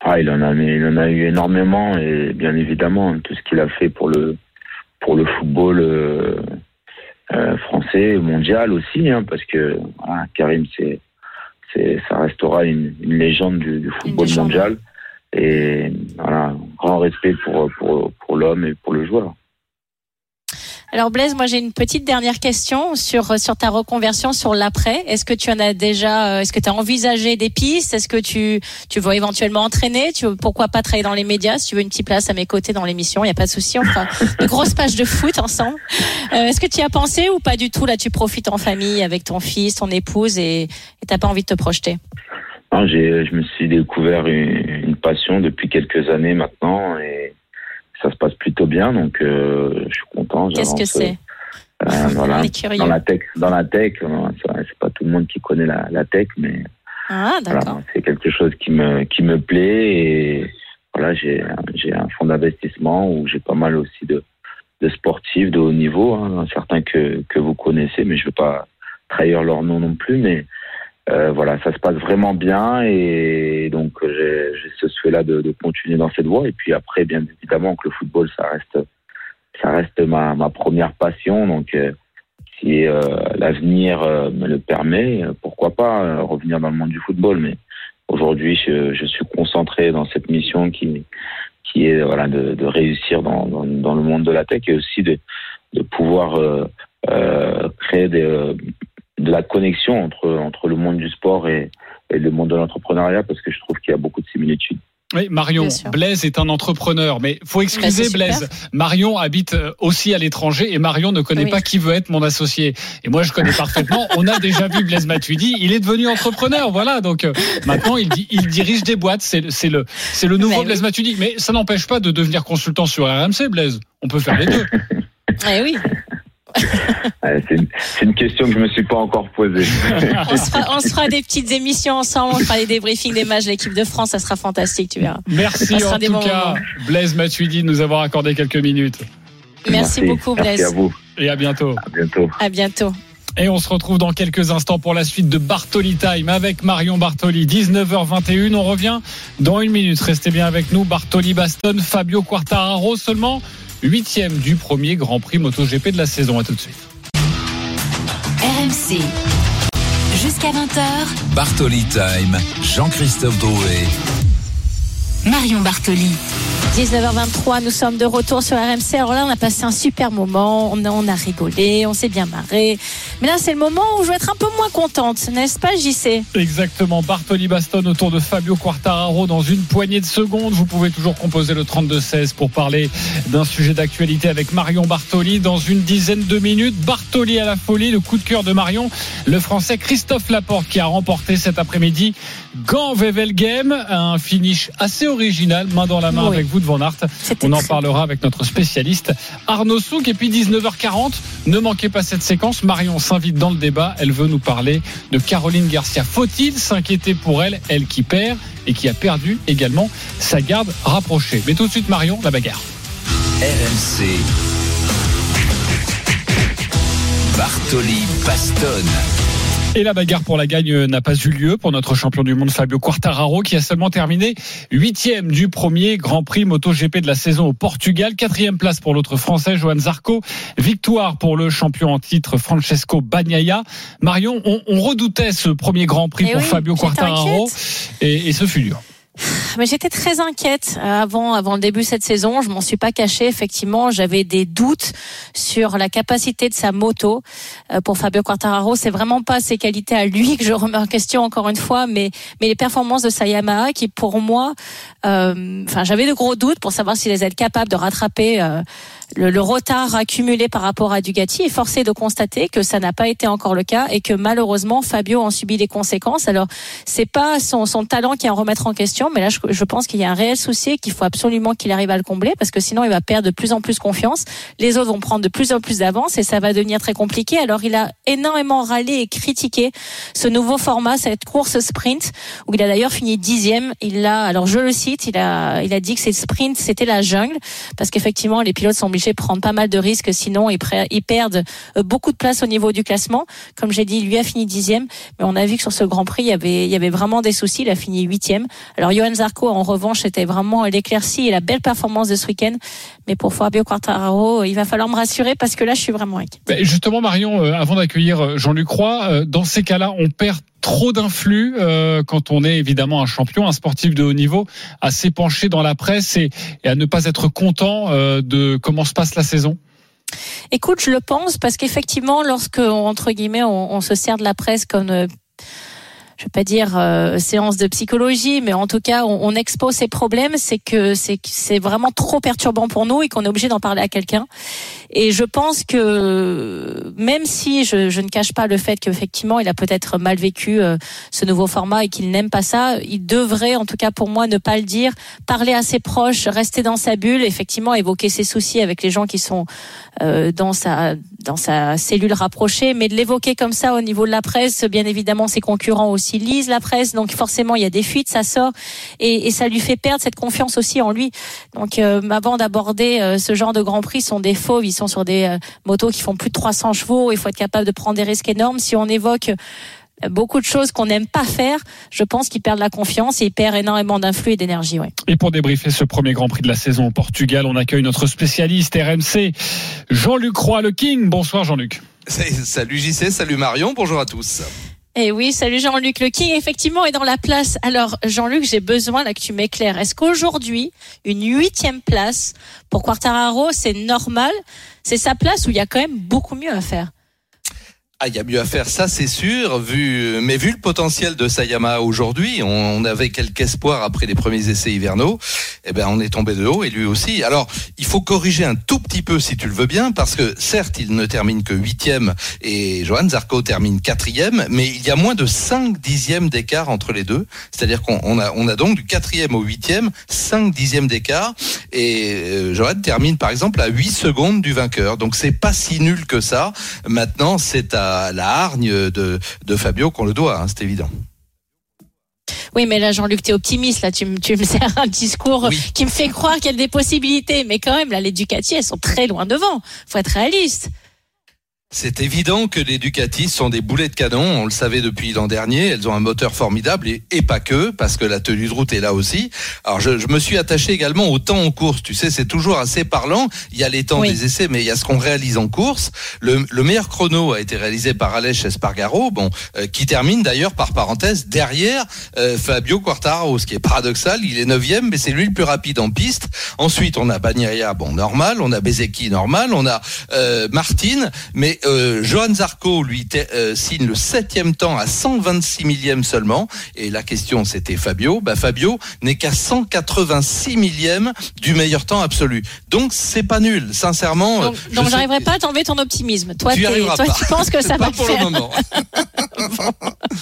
Ah, il en a, il en a eu énormément, et bien évidemment, tout ce qu'il a fait pour le, pour le football. Euh, français, mondial aussi, hein, parce que voilà, Karim, c'est, c'est, ça restera une, une légende du, du football mondial. Et voilà, grand respect pour, pour, pour l'homme et pour le joueur. Alors Blaise, moi j'ai une petite dernière question sur sur ta reconversion sur l'après. Est-ce que tu en as déjà euh, est-ce que tu as envisagé des pistes? Est-ce que tu tu veux éventuellement entraîner? Tu veux pourquoi pas travailler dans les médias? Si tu veux une petite place à mes côtés dans l'émission, il y a pas de souci, on fera de grosses pages de foot ensemble. Euh, est-ce que tu y as pensé ou pas du tout? Là, tu profites en famille avec ton fils, ton épouse et t'as pas envie de te projeter? Non, je me suis découvert une, une passion depuis quelques années maintenant et ça se passe plutôt bien, donc euh, je suis content. Qu'est-ce que j'avance, c'est euh, voilà. Dans la tech, dans la tech, euh, c'est pas tout le monde qui connaît la, la tech, mais Ah, voilà, c'est quelque chose qui me qui me plaît et voilà, j'ai j'ai un fonds d'investissement où j'ai pas mal aussi de de sportifs de haut niveau, hein, certains que que vous connaissez, mais je veux pas trahir leur nom non plus, mais euh, voilà, ça se passe vraiment bien et donc j'ai ce souhait-là de, de continuer dans cette voie. Et puis après, bien évidemment que le football, ça reste ça reste ma, ma première passion. Donc euh, si euh, l'avenir euh, me le permet, pourquoi pas revenir dans le monde du football. Mais aujourd'hui, je, je suis concentré dans cette mission qui qui est voilà de, de réussir dans, dans, dans le monde de la tech et aussi de de pouvoir créer des, de la connexion entre entre le monde du sport et, et le monde de l'entrepreneuriat parce que je trouve qu'il y a beaucoup de similitudes. Oui, Marion. Blaise est un entrepreneur, mais faut Bah, excuser super. Blaise. Marion habite euh, aussi à l'étranger et Marion ne connaît Oui. pas qui veut être mon associé. Et moi, je connais parfaitement. On a déjà vu Blaise Matuidi. Il est devenu entrepreneur, voilà. Donc euh, maintenant, il, di- il dirige des boîtes. C'est le, c'est le nouveau Mais oui. Blaise Matuidi. Mais ça n'empêche pas de devenir consultant sur RMC, Blaise. On peut faire les deux. Eh oui. Euh, C'est une, c'est une question que je me suis pas encore posée. On se, fera, on se fera des petites émissions ensemble, on fera des débriefings des matchs de l'équipe de France, ça sera fantastique, tu verras. Merci en tout cas. Blaise Matuidi, de nous avoir accordé quelques minutes. Merci, beaucoup Merci Blaise. à vous. Et à bientôt. À bientôt. À bientôt. Et on se retrouve dans quelques instants pour la suite de Bartoli Time avec Marion Bartoli. 19h21. On revient dans une minute. Restez bien avec nous. Bartoli Baston, Fabio Quartararo seulement huitième du premier Grand Prix MotoGP de la saison. À tout de suite. RMC. Jusqu'à 20h, Bartoli Time, Jean-Christophe Drouet. Marion Bartoli. 19h23, nous sommes de retour sur RMC. Alors là, on a passé un super moment, on a, on a rigolé, on s'est bien marré. Mais là, c'est le moment où je vais être un peu moins contente, n'est-ce pas, JC Exactement. Bartoli Baston autour de Fabio Quartararo dans une poignée de secondes. Vous pouvez toujours composer le 32-16 pour parler d'un sujet d'actualité avec Marion Bartoli dans une dizaine de minutes. Bartoli à la folie, le coup de cœur de Marion. Le français Christophe Laporte qui a remporté cet après-midi Gant Vevel Game. Un finish assez original, main dans la main Oui. avec vous de Van Aert. C'était On en parlera avec notre spécialiste Arnaud Souk. Et puis 19h40, ne manquez pas cette séquence. Marion s'invite dans le débat. Elle veut nous parler de Caroline Garcia. Faut-il s'inquiéter pour elle, elle qui perd et qui a perdu également sa garde rapprochée? Mais tout de suite, Marion, la bagarre. RMC. Bartoli Baston. Et la bagarre pour la gagne n'a pas eu lieu pour notre champion du monde Fabio Quartararo qui a seulement terminé huitième du premier Grand Prix MotoGP de la saison au Portugal. Quatrième place pour l'autre Français Johan Zarco. Victoire pour le champion en titre Francesco Bagnaia. Marion, on, on redoutait ce premier Grand Prix Eh pour oui, Fabio Quartararo et ce fut dur. Mais j'étais très inquiète euh, avant, avant le début de cette saison. Je m'en suis pas cachée. Effectivement, j'avais des doutes sur la capacité de sa moto. Euh, Pour Fabio Quartararo, c'est vraiment pas ses qualités à lui que je remets en question encore une fois, mais mais les performances de sa Yamaha qui, pour moi, euh, enfin, j'avais de gros doutes pour savoir s'il allait être capable de rattraper. euh, le, le retard accumulé par rapport à Dugatti est forcé de constater que ça n'a pas été encore le cas et que malheureusement Fabio en subit les conséquences. Alors c'est pas son, son talent qui est à remettre en question, mais là je, je pense qu'il y a un réel souci et qu'il faut absolument qu'il arrive à le combler parce que sinon il va perdre de plus en plus confiance. Les autres vont prendre de plus en plus d'avance et ça va devenir très compliqué. Alors il a énormément râlé et critiqué ce nouveau format, cette course sprint où il a d'ailleurs fini dixième. Il a, alors je le cite, il a, il a dit que ces sprints c'était la jungle parce qu'effectivement les pilotes sont obligés prendre pas mal de risques sinon ils, perdent euh, beaucoup de place au niveau du classement. Comme j'ai dit, lui a fini dixième, mais on a vu que sur ce Grand Prix, il y avait, vraiment des soucis. Il a fini huitième. Alors Johan Zarco, en revanche, c'était vraiment l'éclaircie et la belle performance de ce week-end. Mais pour Fabio Quartararo, il va falloir me rassurer parce que là, je suis vraiment inquiète. Ben, Justement, Marion, euh, avant d'accueillir euh, Jean-Luc dans ces cas-là, on perd trop d'influx euh, quand on est évidemment un champion, un sportif de haut niveau, à s'épancher dans la presse et, à ne pas être content euh, de comment se passe la saison. Écoute, je le pense parce qu'effectivement, lorsque entre guillemets, on, on, se sert de la presse comme euh, je vais pas dire euh, séance de psychologie, mais en tout cas, on, on expose ces problèmes, c'est que c'est vraiment trop perturbant pour nous et qu'on est obligé d'en parler à quelqu'un. Et je pense que même si je, je ne cache pas le fait qu'effectivement, il a peut-être mal vécu euh, ce nouveau format et qu'il n'aime pas ça, il devrait, en tout cas pour moi, ne pas le dire, parler à ses proches, rester dans sa bulle, effectivement, évoquer ses soucis avec les gens qui sont euh, dans sa dans sa cellule rapprochée, mais de l'évoquer comme ça au niveau de la presse, bien évidemment, ses concurrents aussi lisent la presse, donc forcément il y a des fuites, ça sort et, et ça lui fait perdre cette confiance aussi en lui. Donc euh, avant d'aborder euh, ce genre de Grand Prix, sont des fauves, ils sont sur des euh, motos qui font plus de 300 chevaux, il faut être capable de prendre des risques énormes. Si on évoque beaucoup de choses qu'on n'aime pas faire, je pense qu'il perd la confiance et il perd énormément d'influx et d'énergie. Ouais. Et pour débriefer ce premier Grand Prix de la saison au Portugal, on accueille notre spécialiste RMC, Jean-Luc Roy, le King. Bonsoir Jean-Luc. Salut JC, salut Marion, bonjour à tous. Et oui, salut Jean-Luc Le King, effectivement, est dans la place. Alors, Jean-Luc, j'ai besoin là que tu m'éclaires. Est-ce qu'aujourd'hui, une huitième place pour Quartararo, c'est normal? C'est sa place où il y a quand même beaucoup mieux à faire ah, il y a mieux à faire, ça c'est sûr. Vu, mais vu le potentiel de Sayama aujourd'hui, on, avait quelques espoirs après les premiers essais hivernaux. Eh ben, on est tombé de haut et lui aussi. Alors, il faut corriger un tout petit peu si tu le veux bien, parce que certes, il ne termine que huitième et Johan Zarco termine quatrième, mais il y a moins de 5 dixièmes d'écart entre les deux. C'est-à-dire qu'on a, on a donc du quatrième au huitième, 5 dixièmes d'écart. Et euh, Johan termine par exemple à 8 secondes du vainqueur. Donc c'est pas si nul que ça. Maintenant, c'est à la, hargne de, de Fabio qu'on le doit, hein, c'est évident. Oui, mais là, Jean-Luc, tu es optimiste. Là, tu, me, tu me sers un discours oui. qui me fait croire qu'il y a des possibilités. Mais quand même, là, les Ducati, elles sont très loin devant. faut être réaliste. C'est évident que les Ducati sont des boulets de canon, on le savait depuis l'an dernier, elles ont un moteur formidable et, et, pas que, parce que la tenue de route est là aussi. Alors je, je me suis attaché également au temps en course, tu sais, c'est toujours assez parlant, il y a les temps oui. des essais, mais il y a ce qu'on réalise en course. Le, le, meilleur chrono a été réalisé par Aleix Espargaro, bon, euh, qui termine d'ailleurs par parenthèse derrière euh, Fabio Quartararo, ce qui est paradoxal, il est neuvième, mais c'est lui le plus rapide en piste. Ensuite on a Bagnaia, bon normal, on a Bezeki normal, on a euh, Martin, mais euh, Johan Zarco lui euh, signe le septième temps à 126 millième seulement. Et la question c'était Fabio. Bah, Fabio n'est qu'à 186 millième du meilleur temps absolu. Donc c'est pas nul, sincèrement. Donc, donc j'arriverai pas à t'enlever ton optimisme. Toi, tu, toi tu penses que ça pas va pour faire. le moment.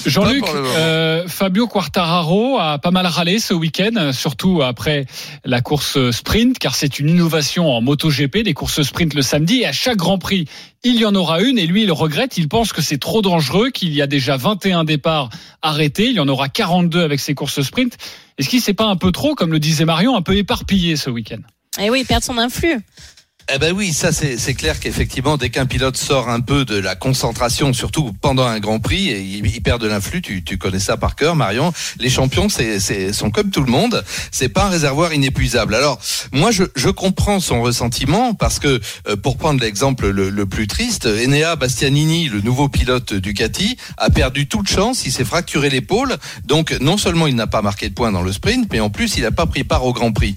Jean-Luc, euh, Fabio Quartararo a pas mal râlé ce week-end, surtout après la course sprint, car c'est une innovation en MotoGP, des courses sprint le samedi, et à chaque Grand Prix, il y en aura une, et lui, il regrette, il pense que c'est trop dangereux, qu'il y a déjà 21 départs arrêtés, il y en aura 42 avec ces courses sprint. Est-ce qu'il s'est pas un peu trop, comme le disait Marion, un peu éparpillé ce week-end? Eh oui, perdre son influx. Eh ben oui, ça c'est clair qu'effectivement, dès qu'un pilote sort un peu de la concentration, surtout pendant un Grand Prix, il, il perd de l'influx. Tu, tu, connais ça par cœur, Marion. Les champions, c'est sont comme tout le monde. C'est pas un réservoir inépuisable. Alors moi, je, je comprends son ressentiment parce que euh, pour prendre l'exemple le, le, plus triste, Enea Bastianini, le nouveau pilote Ducati, a perdu toute chance. Il s'est fracturé l'épaule. Donc non seulement il n'a pas marqué de points dans le sprint, mais en plus il n'a pas pris part au Grand Prix.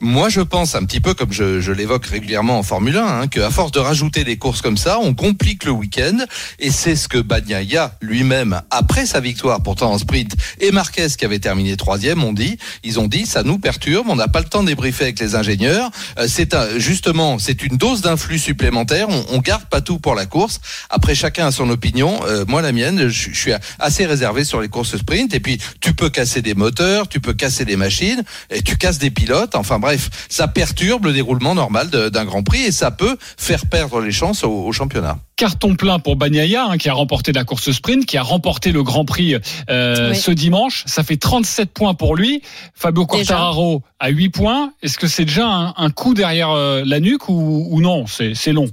Moi, je pense un petit peu comme je, je l'évoque régulièrement en Formule 1, hein, qu'à force de rajouter des courses comme ça, on complique le week-end. Et c'est ce que Bagnaia lui-même, après sa victoire, pourtant en sprint, et Marquez qui avait terminé troisième, ont dit, ils ont dit, ça nous perturbe, on n'a pas le temps de débriefer avec les ingénieurs. Euh, c'est un, justement, c'est une dose d'influx supplémentaire. On, on, garde pas tout pour la course. Après, chacun a son opinion. Euh, moi, la mienne, je, je suis assez réservé sur les courses sprint. Et puis, tu peux casser des moteurs, tu peux casser des machines, et tu casses des pilotes. Enfin bref, ça perturbe le déroulement normal d'un grand prix et ça peut faire perdre les chances au, au championnat. Carton plein pour Bagnaia hein, qui a remporté la course sprint, qui a remporté le Grand Prix euh, oui. ce dimanche. Ça fait 37 points pour lui. Fabio Quartararo à 8 points. Est-ce que c'est déjà un, un, coup derrière euh, la nuque ou, ou non? C'est long.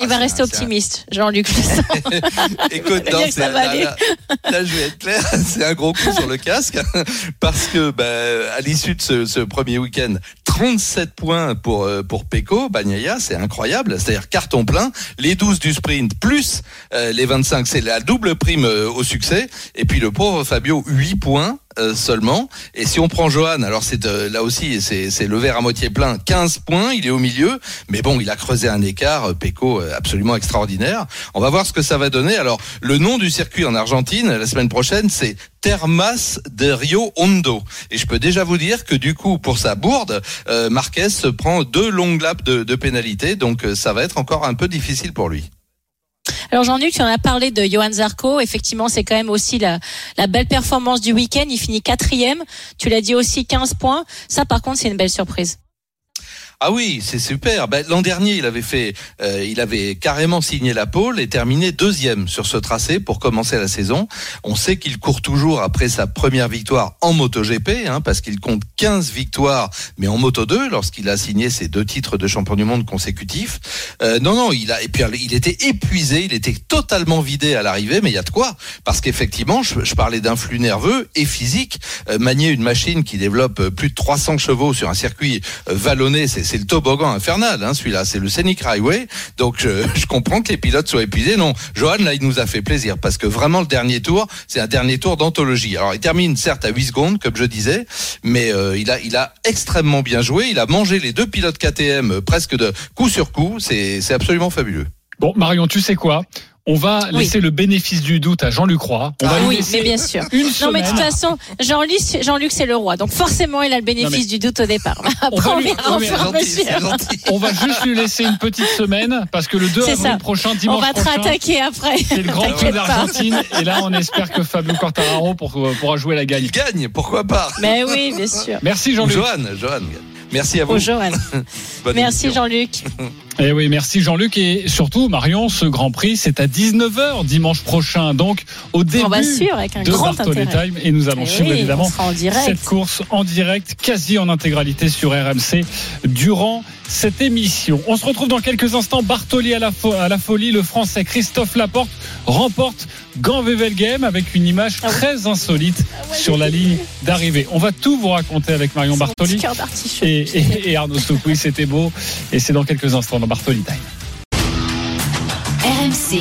Il va Ah, rester optimiste, Jean-Luc. Écoute, non, là, là, là, je vais être clair, c'est un gros coup sur le casque parce que bah, à l'issue de ce, ce premier week-end, 37 points pour euh, pour Pecco, Bagnaia, c'est incroyable. C'est-à-dire carton plein, les 12 du sprint plus euh, les 25, c'est la double prime euh, au succès. Et puis le pauvre Fabio, 8 points. Euh, seulement. Et si on prend Johan, alors c'est euh, là aussi, c'est le verre à moitié plein, 15 points, il est au milieu, mais bon, il a creusé un écart, euh, Pecco, absolument extraordinaire. On va voir ce que ça va donner. Alors, le nom du circuit en Argentine, la semaine prochaine, c'est Termas de Rio Hondo. Et je peux déjà vous dire que du coup, pour sa bourde, Marquez se prend deux longues laps de, de pénalité, donc ça va être encore un peu difficile pour lui. Alors Jean-Luc, tu en as parlé de Johan Zarco. Effectivement, c'est quand même aussi la, la belle performance du week-end. Il finit quatrième. Tu l'as dit aussi, 15 points. Ça, par contre, c'est une belle surprise. Ah oui, c'est super. Ben, L'an dernier, il avait fait, euh, il avait carrément signé la pole et terminé deuxième sur ce tracé pour commencer la saison. On sait qu'il court toujours après sa première victoire en MotoGP, hein, parce qu'il compte 15 victoires, mais en Moto 2 lorsqu'il a signé ses deux titres de champion du monde consécutifs. Euh, non, non, il a et puis il était épuisé, il était totalement vidé à l'arrivée, mais il y a de quoi, parce qu'effectivement, je, je parlais d'un flux nerveux et physique. Euh, manier une machine qui développe plus de 300 chevaux sur un circuit euh, vallonné, c'est c'est le toboggan infernal, hein, celui-là, c'est le Scenic Highway. Donc je, je comprends que les pilotes soient épuisés. Non, Johan, là, il nous a fait plaisir parce que vraiment le dernier tour, c'est un dernier tour d'anthologie. Alors il termine certes à 8 secondes, comme je disais, mais euh, il a, il a extrêmement bien joué. Il a mangé les deux pilotes KTM euh, presque de coup sur coup. C'est, c'est absolument fabuleux. Bon, Marion, tu sais quoi? On va Oui. laisser le bénéfice du doute à Jean-Luc Roy. On va Ah lui oui, laisser mais bien sûr. une Non, mais de toute façon, Jean-Luc, Jean-Luc, c'est le roi. Donc forcément, il a le bénéfice du doute au départ. Après, on lui- gentil. On va juste lui laisser une petite semaine parce que le 2 C'est avril ça. prochain, On dimanche va te rattaquer après. c'est le Grand Prix d'Argentine. Et là, on espère que Fabio Quartararo pour- pourra jouer la gagne. Il gagne, pourquoi pas Mais oui, bien sûr. Merci Jean-Luc. Johan, Johan. Merci à vous. Bonne Merci. Jean-Luc. Eh oui, merci Jean-Luc. Et surtout, Marion, ce Grand Prix, c'est à 19h dimanche prochain. Donc, au début On va suivre avec un de grand Bartoli intérêt. Time. Et nous allons Eh suivre évidemment cette course en direct, quasi en intégralité sur RMC durant cette émission. On se retrouve dans quelques instants. Bartoli à la, fo- à la folie. Le Français Christophe Laporte remporte Gand-Wevelgem avec une image Ah très insolite ouais, sur la ligne d'arrivée. On va tout vous raconter avec Marion Bartoli cœur d'artichaut. et, et- et Arnaud Souk. Oui, c'était beau. Et c'est dans quelques instants dans Bartoli Time. RMC.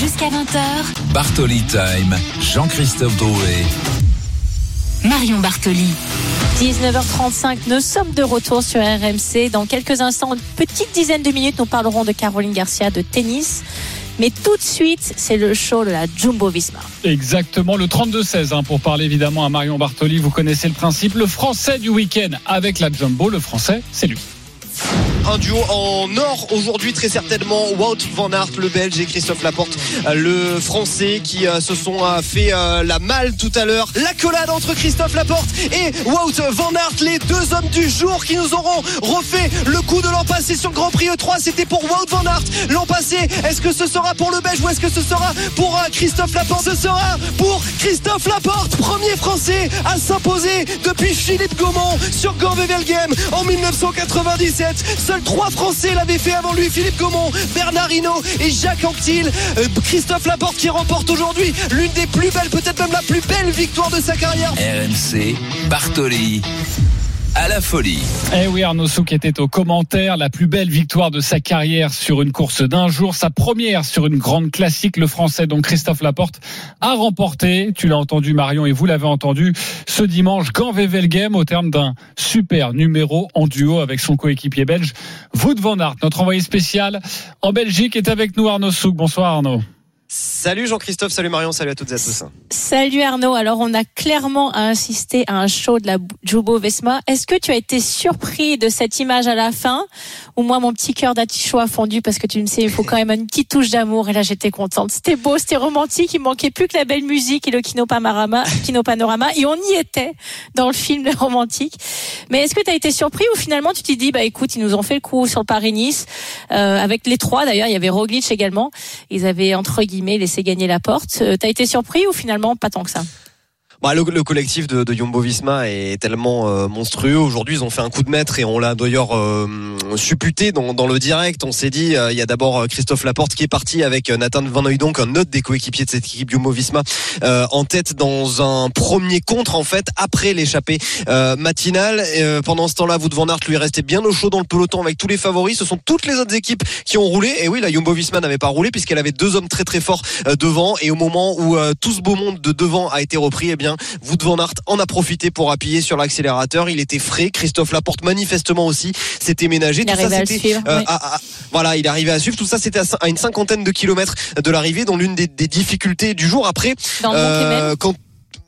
Jusqu'à 20h, Bartoli Time, Jean-Christophe Drouet. Marion Bartoli. 19h35, nous sommes de retour sur RMC. Dans quelques instants, une petite dizaine de minutes, nous parlerons de Caroline Garcia de tennis. Mais tout de suite, c'est le show de la Jumbo Visma. Exactement, le 32-16 hein, pour parler évidemment à Marion Bartoli. Vous connaissez le principe. Le français du week-end avec la Jumbo, le français, c'est lui. Un duo en or aujourd'hui très certainement Wout van Aert le belge et Christophe Laporte euh, le français qui euh, se sont euh, fait la malle tout à l'heure. L'accolade entre Christophe Laporte et Wout van Aert les deux hommes du jour qui nous auront refait le coup de l'an passé sur Grand Prix E3 c'était pour Wout van Aert l'an passé. Est-ce que ce sera pour le belge ou est-ce que ce sera pour Christophe Laporte? Ce sera pour Christophe Laporte premier français à s'imposer depuis Philippe Gaumont sur Gand-Wevelgem en 1997 seuls trois français l'avaient fait avant lui Philippe Gaumont Bernard Hinault et Jacques Anquetil Euh, Christophe Laporte qui remporte aujourd'hui l'une des plus belles peut-être même la plus belle victoire de sa carrière. RMC, Bartoli, à la folie. Eh oui, Arnaud Souk était au commentaire. La plus belle victoire de sa carrière sur une course d'un jour. Sa première sur une grande classique. Le français, donc Christophe Laporte, a remporté, tu l'as entendu Marion et vous l'avez entendu, ce dimanche, Gand-Wevelgem au terme d'un super numéro en duo avec son coéquipier belge, Wout van Aert. Notre envoyé spécial en Belgique est avec nous, Arnaud Souk. Bonsoir Arnaud. Salut Jean-Christophe, salut Marion, salut à toutes et à tous Salut Arnaud. Alors, on a clairement assisté à un show de la Jumbo Visma. Est-ce que tu as été surpris de cette image à la fin? Ou moi, mon petit cœur d'artichaut a fondu parce que tu me sais, il faut quand même une petite touche d'amour. Et là, j'étais contente. C'était beau, c'était romantique. Il manquait plus que la belle musique et le Kino Panorama. Kino Panorama. Et on y était dans le film romantique. Mais est-ce que tu as été surpris ou finalement tu t'es dit, bah écoute, ils nous ont fait le coup sur Paris-Nice, euh, avec les trois d'ailleurs, il y avait Roglic également. Ils avaient entre guillemets gagner la porte. Euh, T'as été surpris ou finalement pas tant que ça? Bah, le, le collectif de, de Jumbo Visma est tellement euh, monstrueux. Aujourd'hui, ils ont fait un coup de maître et on l'a d'ailleurs euh, supputé dans, dans le direct. On s'est dit, euh, il y a d'abord euh, Christophe Laporte qui est parti avec euh, Nathan Van Hooydonk, un autre des coéquipiers de cette équipe Jumbo Visma, euh, en tête dans un premier contre en fait après l'échappée matinale. Pendant ce temps-là, Wout van Aert lui restait bien au chaud dans le peloton avec tous les favoris. Ce sont toutes les autres équipes qui ont roulé. Et oui, la Jumbo Visma n'avait pas roulé puisqu'elle avait deux hommes très très forts devant. Et au moment où tout ce beau monde de devant a été repris, eh bien bien. Wout van Aert en a profité pour appuyer sur l'accélérateur. Il était frais. Christophe Laporte manifestement aussi s'était ménagé. Il Tout ça, arrivait à suivre, euh, oui. à- à- voilà, il arrivait à suivre. Tout ça, c'était à, une cinquantaine de kilomètres de l'arrivée, dans l'une des, des difficultés du jour. Après, Dans euh, quand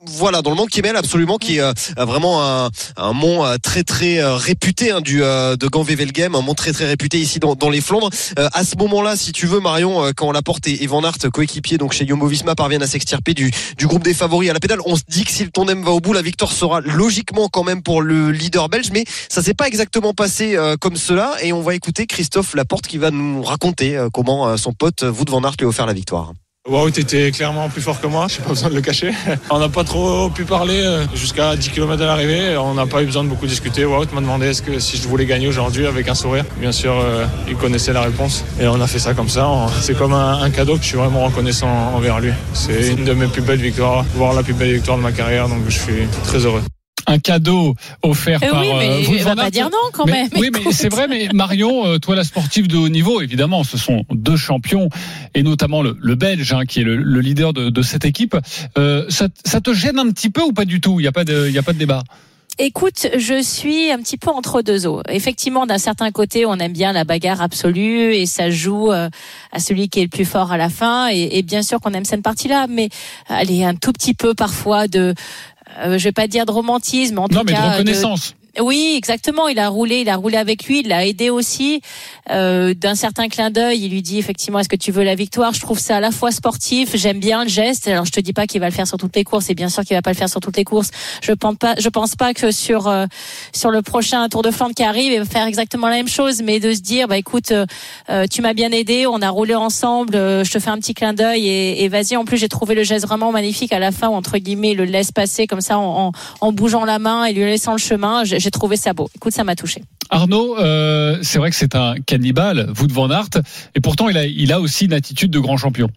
voilà dans le Mont Kemmel absolument qui est euh, vraiment un, un mont euh, très très euh, réputé hein, du de Gand-Wevelgem un mont très très réputé ici dans, dans les Flandres. À ce moment-là si tu veux Marion quand Laporte et, Van Aert coéquipiers donc chez Jumbo-Visma parviennent à s'extirper du, du groupe des favoris à la pédale on se dit que si le tandem va au bout la victoire sera logiquement quand même pour le leader belge mais ça s'est pas exactement passé comme cela et on va écouter Christophe Laporte qui va nous raconter comment son pote Wout Van Aert lui a offert la victoire Wout était clairement plus fort que moi, j'ai pas besoin de le cacher. On n'a pas trop pu parler euh, jusqu'à 10 km de l'arrivée. On n'a pas eu besoin de beaucoup discuter. Wout m'a demandé est-ce que si je voulais gagner aujourd'hui avec un sourire. Bien sûr, euh, il connaissait la réponse et on a fait ça comme ça. C'est comme un, un cadeau que je suis vraiment reconnaissant envers lui. C'est une de mes plus belles victoires, voire la plus belle victoire de ma carrière, donc je suis très heureux. Un cadeau offert Eh par oui, mais Wout il va van pas dire non quand Mais- même. Oui, mais c'est vrai, mais Marion, euh, toi, la sportive de haut niveau, évidemment, ce sont deux champions, et notamment le, le Belge, hein, qui est le, le leader de, de cette équipe. Euh, ça, ça te gêne un petit peu ou pas du tout? Il n'y a, pas de- il y a pas de débat? Écoute, je suis un petit peu entre deux eaux. Effectivement, d'un certain côté, on aime bien la bagarre absolue et ça joue euh, à celui qui est le plus fort à la fin. Et, et bien sûr qu'on aime cette partie-là, mais allez, un tout petit peu parfois de, euh, je vais pas dire de romantisme, en Non, tout mais de cas reconnaissance. Oui, exactement. Il a roulé, il a roulé avec lui, il l'a aidé aussi. Euh, D'un certain clin d'œil, il lui dit effectivement est-ce que tu veux la victoire? Je trouve ça à la fois sportif. J'aime bien le geste. Alors je te dis pas qu'il va le faire sur toutes les courses, et bien sûr qu'il va pas le faire sur toutes les courses. Je pense pas, je pense pas que sur euh, sur le prochain Tour de Flandre qui arrive, il va faire exactement la même chose, mais de se dire bah écoute, euh, euh, tu m'as bien aidé, on a roulé ensemble, euh, je te fais un petit clin d'œil et, et vas-y. En plus, j'ai trouvé le geste vraiment magnifique à la fin, où, entre guillemets, il le laisse passer comme ça en, en, en bougeant la main et lui laissant le chemin. J'ai trouvé ça beau. Écoute, ça m'a touché. Arnaud, euh, c'est vrai que c'est un cannibale, Wout van Aert, et pourtant il a aussi une attitude de grand champion.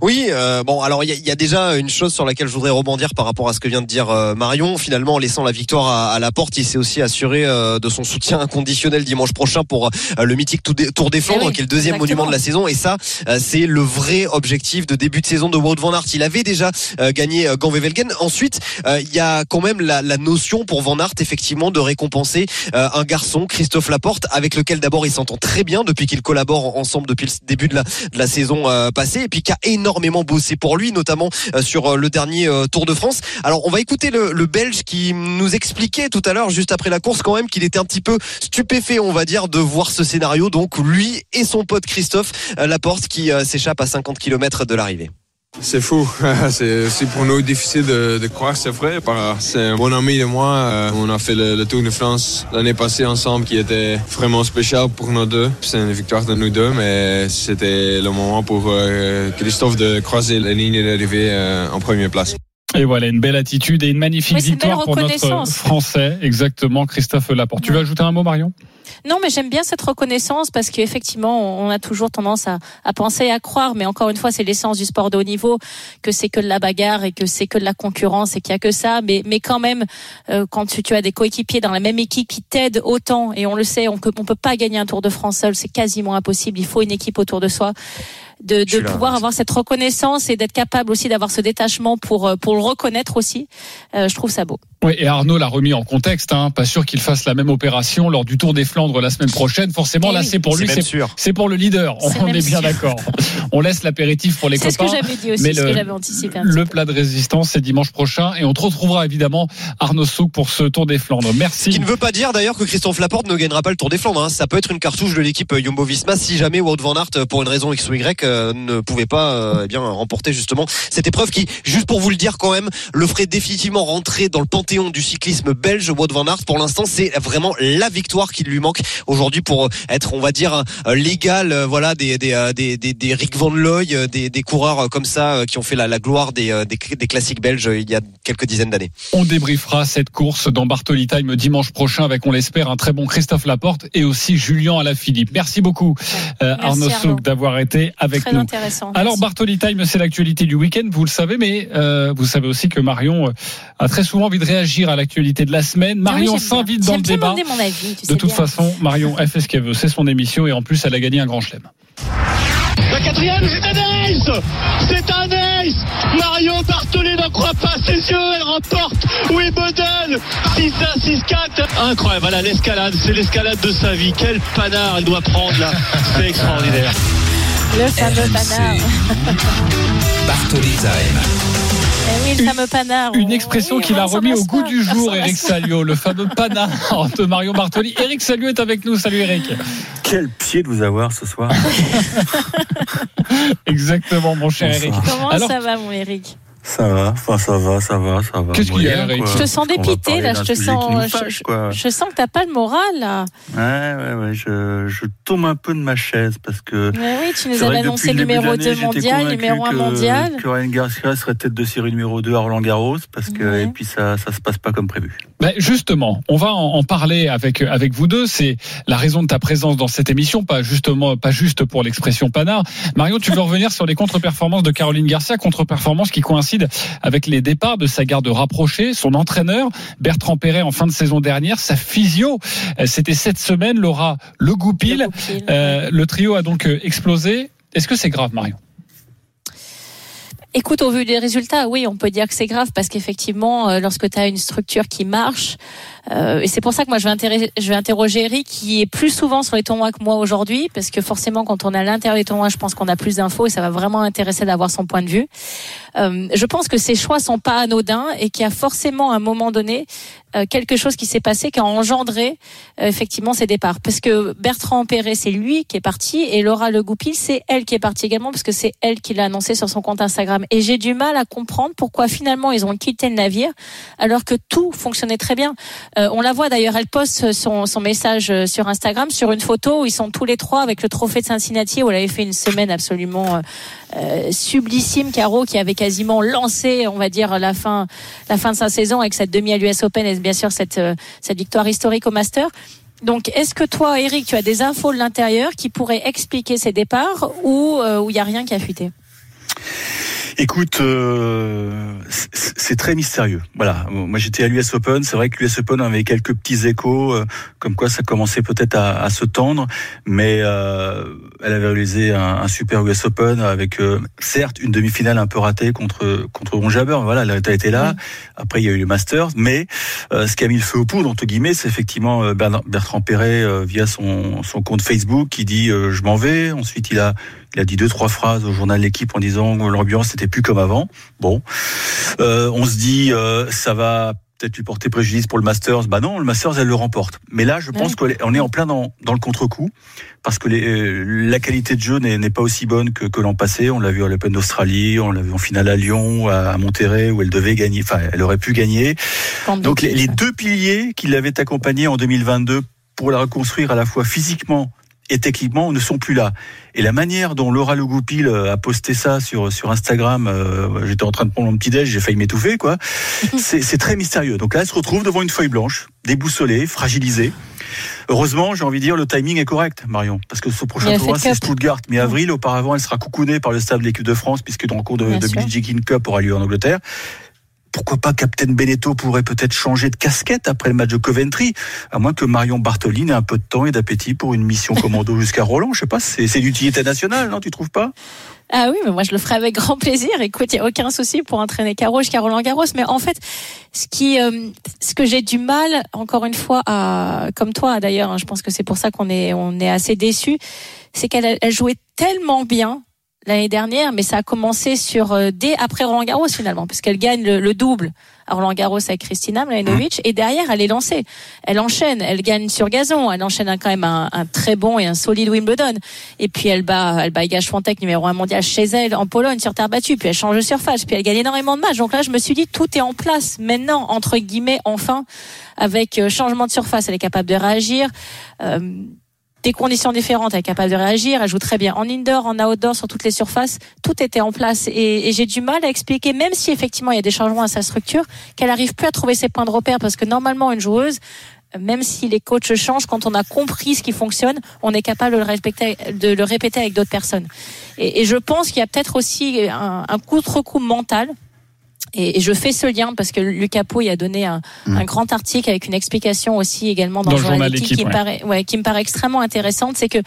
Oui, euh, bon, alors il y, y a déjà une chose sur laquelle je voudrais rebondir par rapport à ce que vient de dire euh, Marion. Finalement, en laissant la victoire à, à la porte, il s'est aussi assuré euh, de son soutien inconditionnel dimanche prochain pour euh, le mythique Tour des, Flandres, Eh oui, qui est le deuxième exactement. monument de la saison. Et ça, euh, c'est le vrai objectif de début de saison de Wout van Aert. Il avait déjà euh, gagné euh, Gand-Wevelgem. Ensuite, euh, il y a quand même la, la notion pour Van Aert, effectivement, de récompenser euh, un garçon, Christophe Laporte, avec lequel d'abord il s'entend très bien depuis qu'ils collaborent ensemble depuis le début de la, de la saison euh, passée, et puis énormément bossé pour lui, notamment euh, sur euh, le dernier euh, Tour de France. Alors on va écouter le, le Belge qui nous expliquait tout à l'heure, juste après la course, quand même, qu'il était un petit peu stupéfait, on va dire, de voir ce scénario. Donc lui et son pote Christophe Laporte qui s'échappe à 50 km de l'arrivée. C'est fou. c'est c'est pour nous difficile de, croire, c'est vrai. C'est un bon ami de moi. Euh, On a fait le, le Tour de France l'année passée ensemble qui était vraiment spécial pour nous deux. C'est une victoire de nous deux, mais c'était le moment pour euh, Christophe de croiser la ligne d'arrivée euh, en première place. Et voilà, une belle attitude et une magnifique Oui, c'est une victoire pour notre reconnaissance. Français, exactement, Christophe Laporte. Tu veux ajouter un mot, Marion? Non, mais j'aime bien cette reconnaissance parce qu'effectivement, on a toujours tendance à, à penser et à croire, mais encore une fois, c'est l'essence du sport de haut niveau, que c'est que de la bagarre et que c'est que de la concurrence et qu'il y a que ça. Mais, mais quand même, euh, quand tu, tu as des coéquipiers dans la même équipe qui t'aident autant, et on le sait, on on peut pas gagner un Tour de France seul, c'est quasiment impossible. Il faut une équipe autour de soi. De, de là, pouvoir avoir cette reconnaissance et d'être capable aussi d'avoir ce détachement pour euh, pour le reconnaître aussi, euh, je trouve ça beau. Oui, et Arnaud l'a remis en contexte. Hein. Pas sûr qu'il fasse la même opération lors du Tour des Flandres la semaine prochaine. Forcément, Eh là, oui. c'est pour lui, c'est sûr. c'est pour le leader. On est bien d'accord. On laisse l'apéritif pour les C'est ce que copains. j'avais dit aussi, mais ce le- que j'avais anticipé. un Le peu. plat de résistance, c'est dimanche prochain. Et on te retrouvera évidemment, Arnaud Souk, pour ce Tour des Flandres. Ce Merci. qui ne veut pas dire d'ailleurs que Christophe Laporte ne gagnera pas le Tour des Flandres. hein. Ça peut être une cartouche de l'équipe euh, Jumbo-Visma si jamais Wout van Aert, euh, pour une raison X ou Y, euh, ne pouvait pas euh, eh bien remporter justement cette épreuve qui, juste pour vous le dire quand même, le ferait définitivement rentrer dans le panthéon du cyclisme belge. Wout van Aert, pour l'instant, c'est vraiment la victoire qui lui manque aujourd'hui pour euh, être, on va dire, l'égal, euh, voilà, des des, des des des Rick Van Looy, des des coureurs comme ça euh, qui ont fait la, la gloire des, des des classiques belges il y a quelques dizaines d'années. On débriefera cette course dans Bartoli Time dimanche prochain avec, on l'espère, un très bon Christophe Laporte et aussi Julien Alaphilippe. Merci beaucoup, euh, Merci, Arnaud Arnaud. Souk, d'avoir été avec Très nous. intéressant. Alors. Bartoli Time, c'est l'actualité du week-end, vous le savez, mais euh, vous savez aussi que Marion euh, a très souvent envie de réagir à l'actualité de la semaine. Ah oui, Marion s'invite dans le débat. donner mon avis, tu sais De toute bien. façon, Marion, elle fait ce qu'elle veut, c'est son émission et en plus, elle a gagné un grand chelem. La quatrième, c'est un ace C'est un ace Nice Mario Bartoli n'en croit pas ses yeux, elle remporte Wimbledon 6-1, 6-4 Incroyable, voilà l'escalade, c'est l'escalade de sa vie. Quel panard elle doit prendre là, c'est extraordinaire. Le fameux panard. Bartoli Time. Eh oui, le fameux panard. Une expression Oui, qu'il a remis au goût du jour, Eric. Salio, le fameux panard de Marion Bartoli. Eric Salio est avec nous. Salut Eric. Quel pied de vous avoir ce soir. Exactement, mon cher Eric. Comment Alors, ça va, mon Eric Ça va, enfin ça va, ça va, ça va. Qu'est-ce qu'il y a, Eric. Je te sens dépité, là. Je te sens. fâche, je, je sens que t'as pas le moral, là. Ouais, ouais, ouais, je, je tombe un peu de ma chaise parce que. Mais oui, tu nous avais annoncé numéro de 2 l'année, j'étais mondial, numéro 1 que- mondial. Que Ryan Garcia serait tête de série numéro 2 à Roland Garros parce que, Ouais. et puis ça, ça se passe pas comme prévu. Ben, justement, on va en, en parler avec avec vous deux. C'est la raison de ta présence dans cette émission, pas justement, pas juste pour l'expression panard. Marion, tu veux revenir sur les contre-performances de Caroline Garcia, contre-performances qui coïncident avec les départs de sa garde rapprochée, son entraîneur Bertrand Perret en fin de saison dernière, sa physio. Euh, C'était cette semaine, Laura Le Goupil. Le Euh, le trio a donc euh, explosé. Est-ce que c'est grave, Marion? Écoute, au vu des résultats, oui, on peut dire que c'est grave parce qu'effectivement, lorsque tu as une structure qui marche, euh, et c'est pour ça que moi je vais, je vais interroger Eric qui est plus souvent sur les tournois que moi aujourd'hui, parce que forcément quand on est à l'intérieur des tournois, je pense qu'on a plus d'infos et ça va vraiment intéresser d'avoir son point de vue. Euh, je pense que ces choix sont pas anodins et qu'il y a forcément à un moment donné euh, quelque chose qui s'est passé qui a engendré euh, effectivement ces départs. Parce que Bertrand Perret, c'est lui qui est parti et Laura Le Goupil, c'est elle qui est partie également parce que c'est elle qui l'a annoncé sur son compte Instagram. Et j'ai du mal à comprendre pourquoi finalement ils ont quitté le navire alors que tout fonctionnait très bien. Euh, on la voit d'ailleurs, elle poste son, son message euh, sur Instagram sur une photo où ils sont tous les trois avec le trophée de Cincinnati où elle avait fait une semaine absolument euh, euh, sublissime, Caro, qui avait quasiment lancé, on va dire, la fin, la fin de sa saison avec cette demi à l'US Open et bien sûr cette, euh, cette victoire historique au Master. Donc, est-ce que toi, Eric, tu as des infos de l'intérieur qui pourraient expliquer ces départs ou euh, où il n'y a rien qui a fuité? Écoute, euh, c'est très mystérieux. Voilà, moi j'étais à l'US Open. C'est vrai que l'US Open avait quelques petits échos, euh, comme quoi ça commençait peut-être à, à se tendre, mais euh, elle avait réalisé un, un super US Open avec certes une demi-finale un peu ratée contre contre Ron Jabber. Voilà, elle a été là. Après il y a eu le Masters, mais ce qui a mis le feu aux poudres entre guillemets, c'est effectivement Bertrand Perret via son son compte Facebook qui dit je m'en vais. Ensuite il a il a dit deux trois phrases au journal L'équipe en disant que l'ambiance n'était plus comme avant. Bon, Euh, on se dit euh, ça va peut-être lui porter préjudice pour le Masters. Bah non, le Masters elle le remporte. Mais là, je pense qu'on est- en plein dans, dans le contre-coup parce que les, euh, la qualité de jeu n'est pas aussi bonne que, que l'an passé. On l'a vu à l'Open d'Australie, on l'a vu en finale à Lyon, à, à Monterrey où elle devait gagner. Enfin, elle aurait pu gagner. Donc les, les deux piliers qui l'avaient accompagnée en 2022 pour la reconstruire à la fois physiquement et techniquement ne sont plus là. Et la manière dont Laura Le Goupil euh, a posté ça sur sur Instagram, euh, j'étais en train de prendre mon petit déj, j'ai failli m'étouffer quoi. C'est très mystérieux. Donc là, elle se retrouve devant une feuille blanche, déboussolée, fragilisée. Heureusement, j'ai envie de dire, le timing est correct, Marion, parce que ce Mais prochain tournoi, c'est. Stuttgart, mi-avril. Auparavant, elle sera coucounée par le staff de l'équipe de France, puisque le cours de, de. Billie Jean King Cup aura lieu en Angleterre pourquoi pas Captain Benetto pourrait peut-être changer de casquette après le match de Coventry, à moins que Marion Bartoli n'ait un peu de temps et d'appétit pour une mission commando jusqu'à Roland. Je sais pas, c'est c'est d'utilité nationale, non Tu trouves pas? Ah oui, mais moi je le ferai avec grand plaisir. Écoute, il n'y a aucun souci pour entraîner Caro jusqu'à Roland Garros. Mais en fait, ce qui, euh, ce que j'ai du mal, encore une fois, à, comme toi d'ailleurs, hein, je pense que c'est pour ça qu'on est, on est assez déçus, c'est qu'elle elle jouait tellement bien l'année dernière, mais ça a commencé sur euh, dès après Roland Garros finalement, parce qu'elle gagne le, le double à Roland Garros avec Kristina Mladenovic, et derrière elle est lancée, elle enchaîne, elle gagne sur gazon, elle enchaîne quand même un, un très bon et un solide Wimbledon, et puis elle bat, elle bat Iga Swiatek numéro un mondial chez elle en Pologne sur terre battue, puis elle change de surface, puis elle gagne énormément de matchs. Donc là je me suis dit tout est en place maintenant entre guillemets enfin avec euh, changement de surface, elle est capable de réagir. Euh, des conditions différentes, elle est capable de réagir, elle joue très bien en indoor, en outdoor, sur toutes les surfaces, tout était en place et, j'ai du mal à expliquer, même si effectivement il y a des changements à sa structure, qu'elle arrive plus à trouver ses points de repère parce que normalement une joueuse, même si les coachs changent, quand on a compris ce qui fonctionne, on est capable de le, respecter, de le répéter avec d'autres personnes. Et, et je pense qu'il y a peut-être aussi un, un contre-coup mental. Et, je fais ce lien parce que Lucas Pau y a donné un, un grand article avec une explication aussi également dans, Dans le journal qui, me paraît, ouais, qui me paraît extrêmement intéressante. C'est que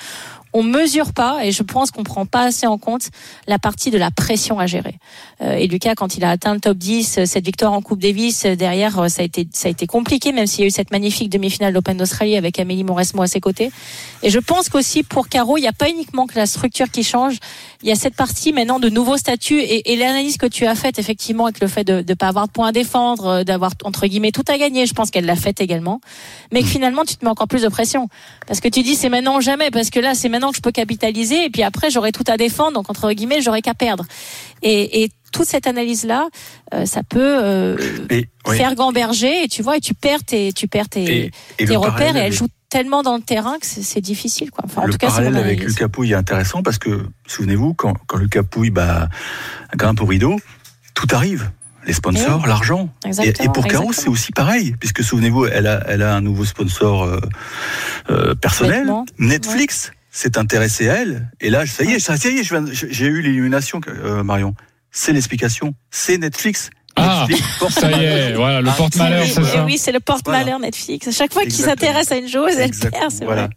on mesure pas et je pense qu'on prend pas assez en compte la partie de la pression à gérer. Euh, et Lucas, quand il a atteint le top 10, euh, cette victoire en Coupe Davis, euh, derrière, euh, ça a été, ça a été compliqué, même s'il y a eu cette magnifique demi-finale d'Open d'Australie avec Amélie Mauresmo à ses côtés. Et je pense qu'aussi pour Caro, il n'y a pas uniquement que la structure qui change, il y a cette partie maintenant de nouveaux statuts et, et l'analyse que tu as faite effectivement avec le fait de ne pas avoir de points à défendre, d'avoir entre guillemets tout à gagner, je pense qu'elle l'a fait également, mais que finalement tu te mets encore plus de pression parce que tu dis c'est maintenant jamais parce que là c'est maintenant que je peux capitaliser et puis après j'aurai tout à défendre donc entre guillemets j'aurai qu'à perdre et, et toute cette analyse là ça peut euh, Et, oui. faire gamberger et tu vois et tu perds tes tu perds tes, Et- et tes repères et elle joue tellement dans le terrain que c'est difficile quoi enfin en le tout cas parallèle avec. Lucas Pouille est intéressant parce que, souvenez-vous, quand, quand Lucas Pouille bah, grimpe au rideau, tout arrive. Les sponsors, Oui. l'argent. Et, pour Caro, c'est aussi pareil, puisque souvenez-vous, elle a, elle a un nouveau sponsor euh, euh, personnel. Netflix. S'est intéressé à elle. Et là, ça y est, ça, ça y est, j'ai eu l'illumination, euh, Marion. C'est l'explication. C'est Netflix. Ah, ça y est, voilà, le Ah, porte-malheur, Oui, c'est oui, ça. oui, c'est le porte-malheur Netflix. À chaque fois qu'ils s'intéressent à une chose, elle perd, c'est Voilà. vrai.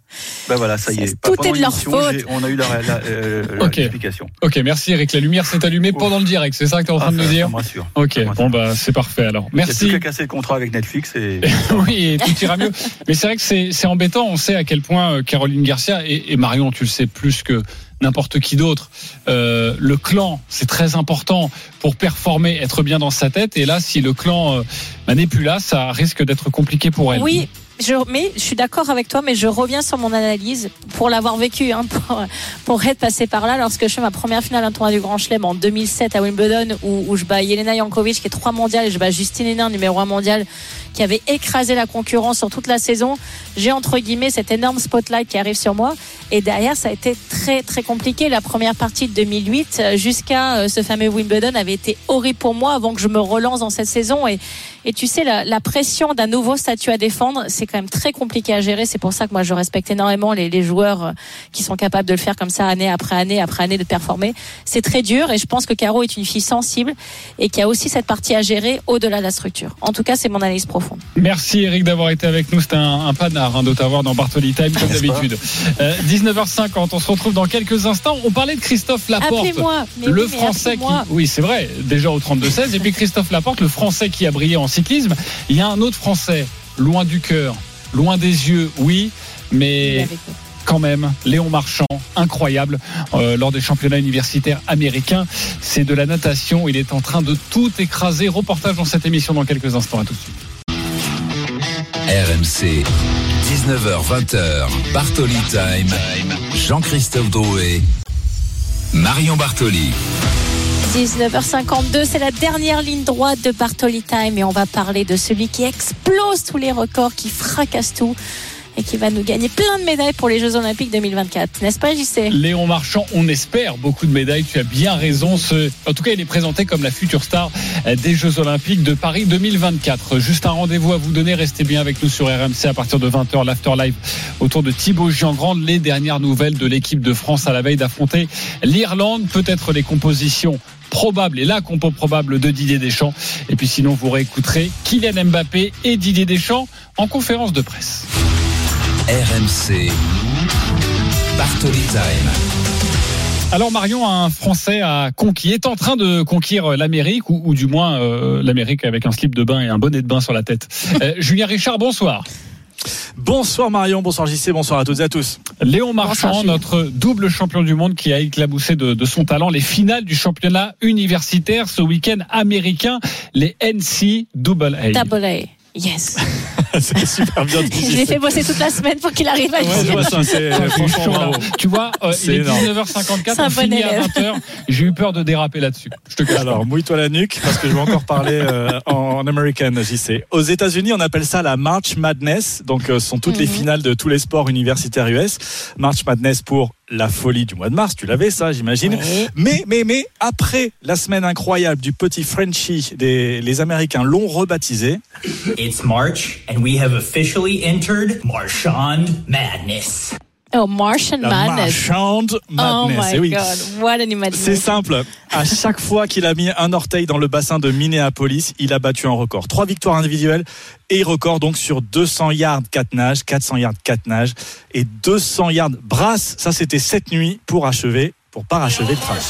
Ben voilà, ça y est. tout est de leur faute. On a eu la- la- euh, la- Ok. l'explication. Ok, merci Eric. La lumière s'est allumée pendant le direct, c'est ça que tu es en train Ah, de ça- nous dire rassure. Ok, bon bah c'est parfait alors. Merci. plus qu'à casser le contrat avec Netflix et. oui, et tout ira mieux. Mais c'est vrai que c'est c'est embêtant. On sait à quel point euh, Caroline Garcia et, et Marion, tu le sais plus que n'importe qui d'autre. euh, le clan, c'est très important pour performer, être bien dans sa tête. Et là, si le clan euh, bah, n'est plus là, ça risque d'être compliqué pour elle. Oui, je, mais je suis d'accord avec toi, mais je reviens sur mon analyse pour l'avoir vécu, hein, pour, pour être passé par là lorsque je fais ma première finale un tournoi du Grand Chelem en 2007 à Wimbledon où, où je bats Jelena Jankovic qui est 3 mondial et je bats Justine Hénin numéro 1 mondial qui avait écrasé la concurrence sur toute la saison. J'ai entre guillemets cet énorme spotlight qui arrive sur moi et derrière ça a été très très compliqué. La première partie de 2008 euh, jusqu'à euh, ce fameux Wimbledon avait été horrible pour moi avant que je me relance dans cette saison et et tu sais, la, la pression d'un nouveau statut à défendre, c'est quand même très compliqué à gérer. C'est pour ça que moi, je respecte énormément les, les joueurs euh, qui sont capables de le faire comme ça, année après année, après année, de performer. C'est très dur et je pense que Caro est une fille sensible et qui a aussi cette partie à gérer au-delà de la structure. En tout cas, c'est mon analyse profonde. Merci Eric d'avoir été avec nous. C'était un, un panard hein, de t'avoir dans Bartoli Time comme d'habitude. Euh, 19h50, on se retrouve dans quelques instants. On parlait de Christophe Laporte, le oui, Français qui, oui c'est vrai, déjà au 32-16. Et puis Christophe Laporte, le Français qui a brillé en cyclisme. Il y a un autre Français, loin du cœur, loin des yeux, oui, mais quand même, Léon Marchand, incroyable, euh, lors des championnats universitaires américains. C'est de la natation, il est en train de tout écraser. Reportage dans cette émission dans quelques instants. À tout de suite. RMC, 19h-20h, Bartoli Time, Jean-Christophe Drouet, Marion Bartoli. 19h52, c'est la dernière ligne droite de Bartoli Time et on va parler de celui qui explose tous les records, qui fracasse tout et qui va nous gagner plein de médailles pour les Jeux Olympiques 2024. N'est-ce pas, JC Léon Marchand, on espère beaucoup de médailles. Tu as bien raison. En tout cas, il est présenté comme la future star euh, des Jeux Olympiques de Paris 2024. Juste un rendez-vous à vous donner. Restez bien avec nous sur RMC à partir de 20h, l'After Live autour de Thibaut Giangrande. Les dernières nouvelles de l'équipe de France à la veille d'affronter l'Irlande. Peut-être les compositions probables et la compo probable de Didier Deschamps. Et puis sinon, vous réécouterez Kylian Mbappé et Didier Deschamps en conférence de presse. RMC, Bartoli Time. Alors Marion, un Français a conquis, est en train de conquérir l'Amérique, ou, ou du moins euh, l'Amérique avec un slip de bain et un bonnet de bain sur la tête. Euh, Julien Richard, bonsoir. Bonsoir Marion, bonsoir JC, bonsoir à toutes et à tous. Léon Marchand, Bonsoir, notre double champion du monde qui a éclaboussé de, de son talent les finales du championnat universitaire ce week-end américain, les NCAA. Double A. Yes. c'est super bien dit. Je l'ai fait bosser toute la semaine pour qu'il arrive à le dire. ça, Ah, franchement. Tu vois, euh, il C'est est énorme. 19h54, C'est un on bon finit à élève. 20h. J'ai eu peur de déraper là-dessus. Je te cache Alors, mouille-toi la nuque parce que je vais encore parler euh, en American, JC. Aux États-Unis, on appelle ça la March Madness. Donc, euh, ce sont toutes les Mhm. finales de tous les sports universitaires US. March Madness pour la folie du mois de mars. Tu l'avais, ça, j'imagine. Mais, mais, mais, après la semaine incroyable du petit Frenchie, des, les Américains l'ont rebaptisé. It's March, and we have officially entered Marchand Madness. Oh, Martian La Madness. Marchand Oh Madness. my Eh oui. God, what an imagination. C'est simple. À chaque fois qu'il a mis un orteil dans le bassin de Minneapolis, il a battu un record. Trois victoires individuelles et record donc sur 200 yards 4 nages, 400 yards 4 nages et 200 yards brasse. Ça, c'était cette nuit pour achever, pour parachever le travail.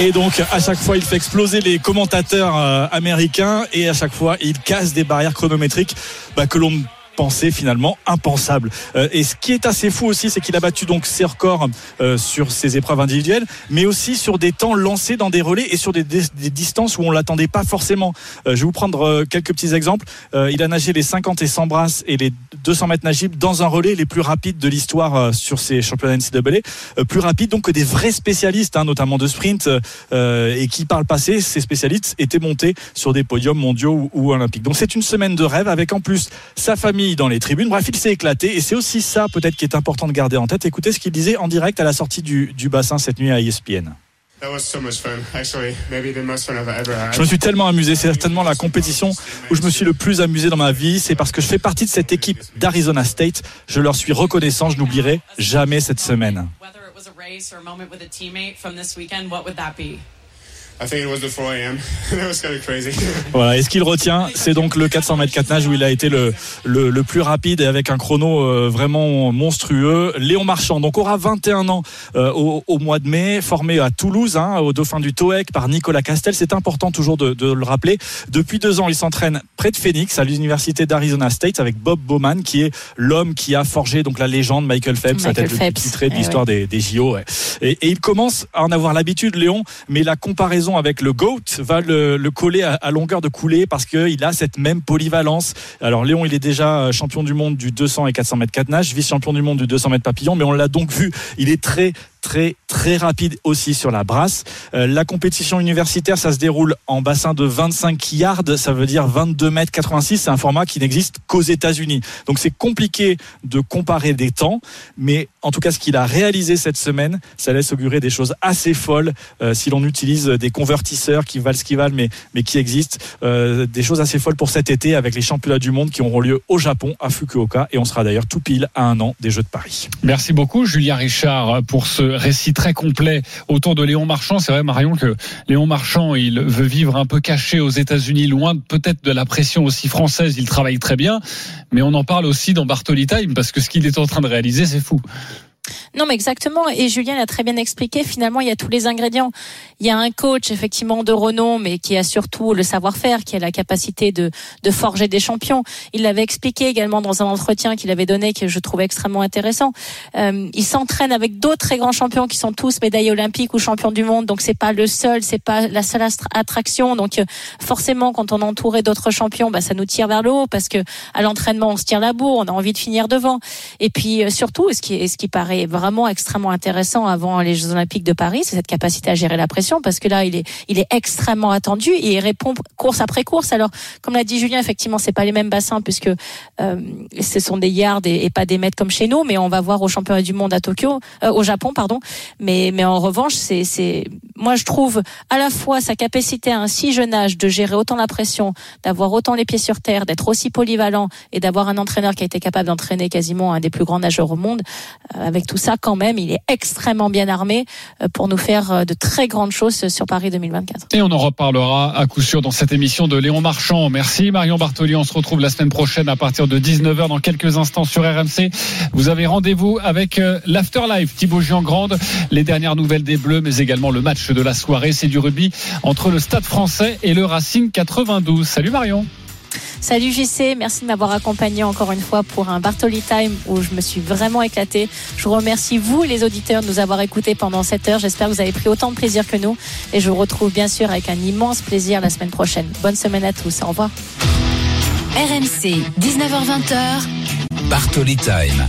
Et donc, à chaque fois, il fait exploser les commentateurs euh, américains. Et à chaque fois, il casse des barrières chronométriques bah, que l'on pensait finalement impensables. Euh, et ce qui est assez fou aussi, c'est qu'il a battu donc ses records euh, sur ses épreuves individuelles, mais aussi sur des temps lancés dans des relais et sur des, distances où on l'attendait pas forcément. Euh, je vais vous prendre quelques petits exemples. Il a nagé les 50 et 100 brasses et les 200 mètres nagibles dans un relais les plus rapides de l'histoire sur ces championnats NCAA. Plus rapide donc que des vrais spécialistes, hein, notamment de sprint, et qui par le passé, ces spécialistes étaient montés sur des podiums mondiaux ou olympiques. Donc c'est une semaine de rêve avec en plus sa famille dans les tribunes. Bref, il s'est éclaté et c'est aussi ça peut-être qui est important de garder en tête. Écoutez ce qu'il disait en direct à la sortie du, du bassin cette nuit à ESPN. That was so much fun. Actually, maybe the most fun I've ever had. Je me suis tellement amusé, c'est certainement la compétition où je me suis le plus amusé dans ma vie. C'est parce que je fais partie de cette équipe d'Arizona State. Je leur suis reconnaissant, je n'oublierai jamais cette semaine. Voilà, et ce qu'il retient, c'est donc le 400 mètres 4 nages où il a été le, le, le plus rapide et avec un chrono euh, vraiment monstrueux. Léon Marchand, donc aura 21 ans euh, au, au mois de mai, formé à Toulouse, hein, au Dauphin du TOEC par Nicolas Castel. C'est important toujours de, de le rappeler. Depuis deux ans, il s'entraîne près de Phoenix, à l'université d'Arizona State, avec Bob Bowman, qui est l'homme qui a forgé donc la légende Michael Phelps, la tête le plus titrée de eh l'histoire des, des JO. ouais. Et, et il commence à en avoir l'habitude, Léon, mais la comparaison avec le GOAT va le, le coller à, longueur de coulée parce qu'il a cette même polyvalence. Alors Léon, il est déjà euh, champion du monde du 200 et 400 mètres 4 nage, vice-champion du monde du 200 mètres papillon, mais on l'a donc vu, il est très très très rapide aussi sur la brasse. Euh, la compétition universitaire, ça se déroule en bassin de 25 yards, ça veut dire 22 mètres 86. C'est un format qui n'existe qu'aux États-Unis. Donc c'est compliqué de comparer des temps, mais en tout cas ce qu'il a réalisé cette semaine, ça laisse augurer des choses assez folles euh, si l'on utilise des convertisseurs qui valent ce qu'ils valent, mais mais qui existent. Euh, des choses assez folles pour cet été avec les championnats du monde qui auront lieu au Japon à Fukuoka et on sera d'ailleurs tout pile à un an des Jeux de Paris. Merci beaucoup, Julien Richard, pour ce récit très complet autour de Léon Marchand. C'est vrai, Marion, que Léon Marchand, il veut vivre un peu caché aux États-Unis, loin peut-être de la pression aussi française. Il travaille très bien, mais on en parle aussi dans Bartoli Time parce que ce qu'il est en train de réaliser, c'est fou. Non, mais exactement. Et Julien l'a très bien expliqué. Finalement, il y a tous les ingrédients. Il y a un coach, effectivement, de renom, mais qui a surtout le savoir-faire, qui a la capacité de, de forger des champions. Il l'avait expliqué également dans un entretien qu'il avait donné, que je trouvais extrêmement intéressant. Euh, il s'entraîne avec d'autres très grands champions qui sont tous médaillés olympiques ou champions du monde. Donc, c'est pas le seul, c'est pas la seule attraction. Donc, euh, forcément, quand on est entouré d'autres champions, bah, ça nous tire vers le haut parce que à l'entraînement, on se tire la bourre, on a envie de finir devant. Et puis, euh, surtout, ce qui, ce qui paraît vraiment extrêmement intéressant avant les Jeux Olympiques de Paris, c'est cette capacité à gérer la pression parce que là, il est, il est extrêmement attendu et il répond course après course. Alors, comme l'a dit Julien, effectivement, c'est pas les mêmes bassins puisque euh, ce sont des yards et, et pas des mètres comme chez nous, mais on va voir au championnat du monde à Tokyo, euh, au Japon, pardon. Mais, mais en revanche, c'est, c'est, moi, je trouve à la fois sa capacité à un si jeune âge de gérer autant la pression, d'avoir autant les pieds sur terre, d'être aussi polyvalent et d'avoir un entraîneur qui a été capable d'entraîner quasiment un des plus grands nageurs au monde. Euh, avec tout ça, quand même, il est extrêmement bien armé euh, pour nous faire euh, de très grandes choses sur Paris 2024. Et on en reparlera à coup sûr dans cette émission de Léon Marchand. Merci Marion Bartoli. On se retrouve la semaine prochaine à partir de 19h dans quelques instants sur RMC. Vous avez rendez-vous avec euh, l'Afterlife, Thibaut Giangrande, les dernières nouvelles des Bleus, mais également le match de la soirée. C'est du rugby entre le Stade français et le Racing 92. Salut Marion. Salut JC, merci de m'avoir accompagné encore une fois pour un Bartoli Time où je me suis vraiment éclatée. Je vous remercie vous les auditeurs de nous avoir écoutés pendant cette heure. J'espère que vous avez pris autant de plaisir que nous et je vous retrouve bien sûr avec un immense plaisir la semaine prochaine. Bonne semaine à tous, au revoir. RMC, 19h20h. Bartoli Time.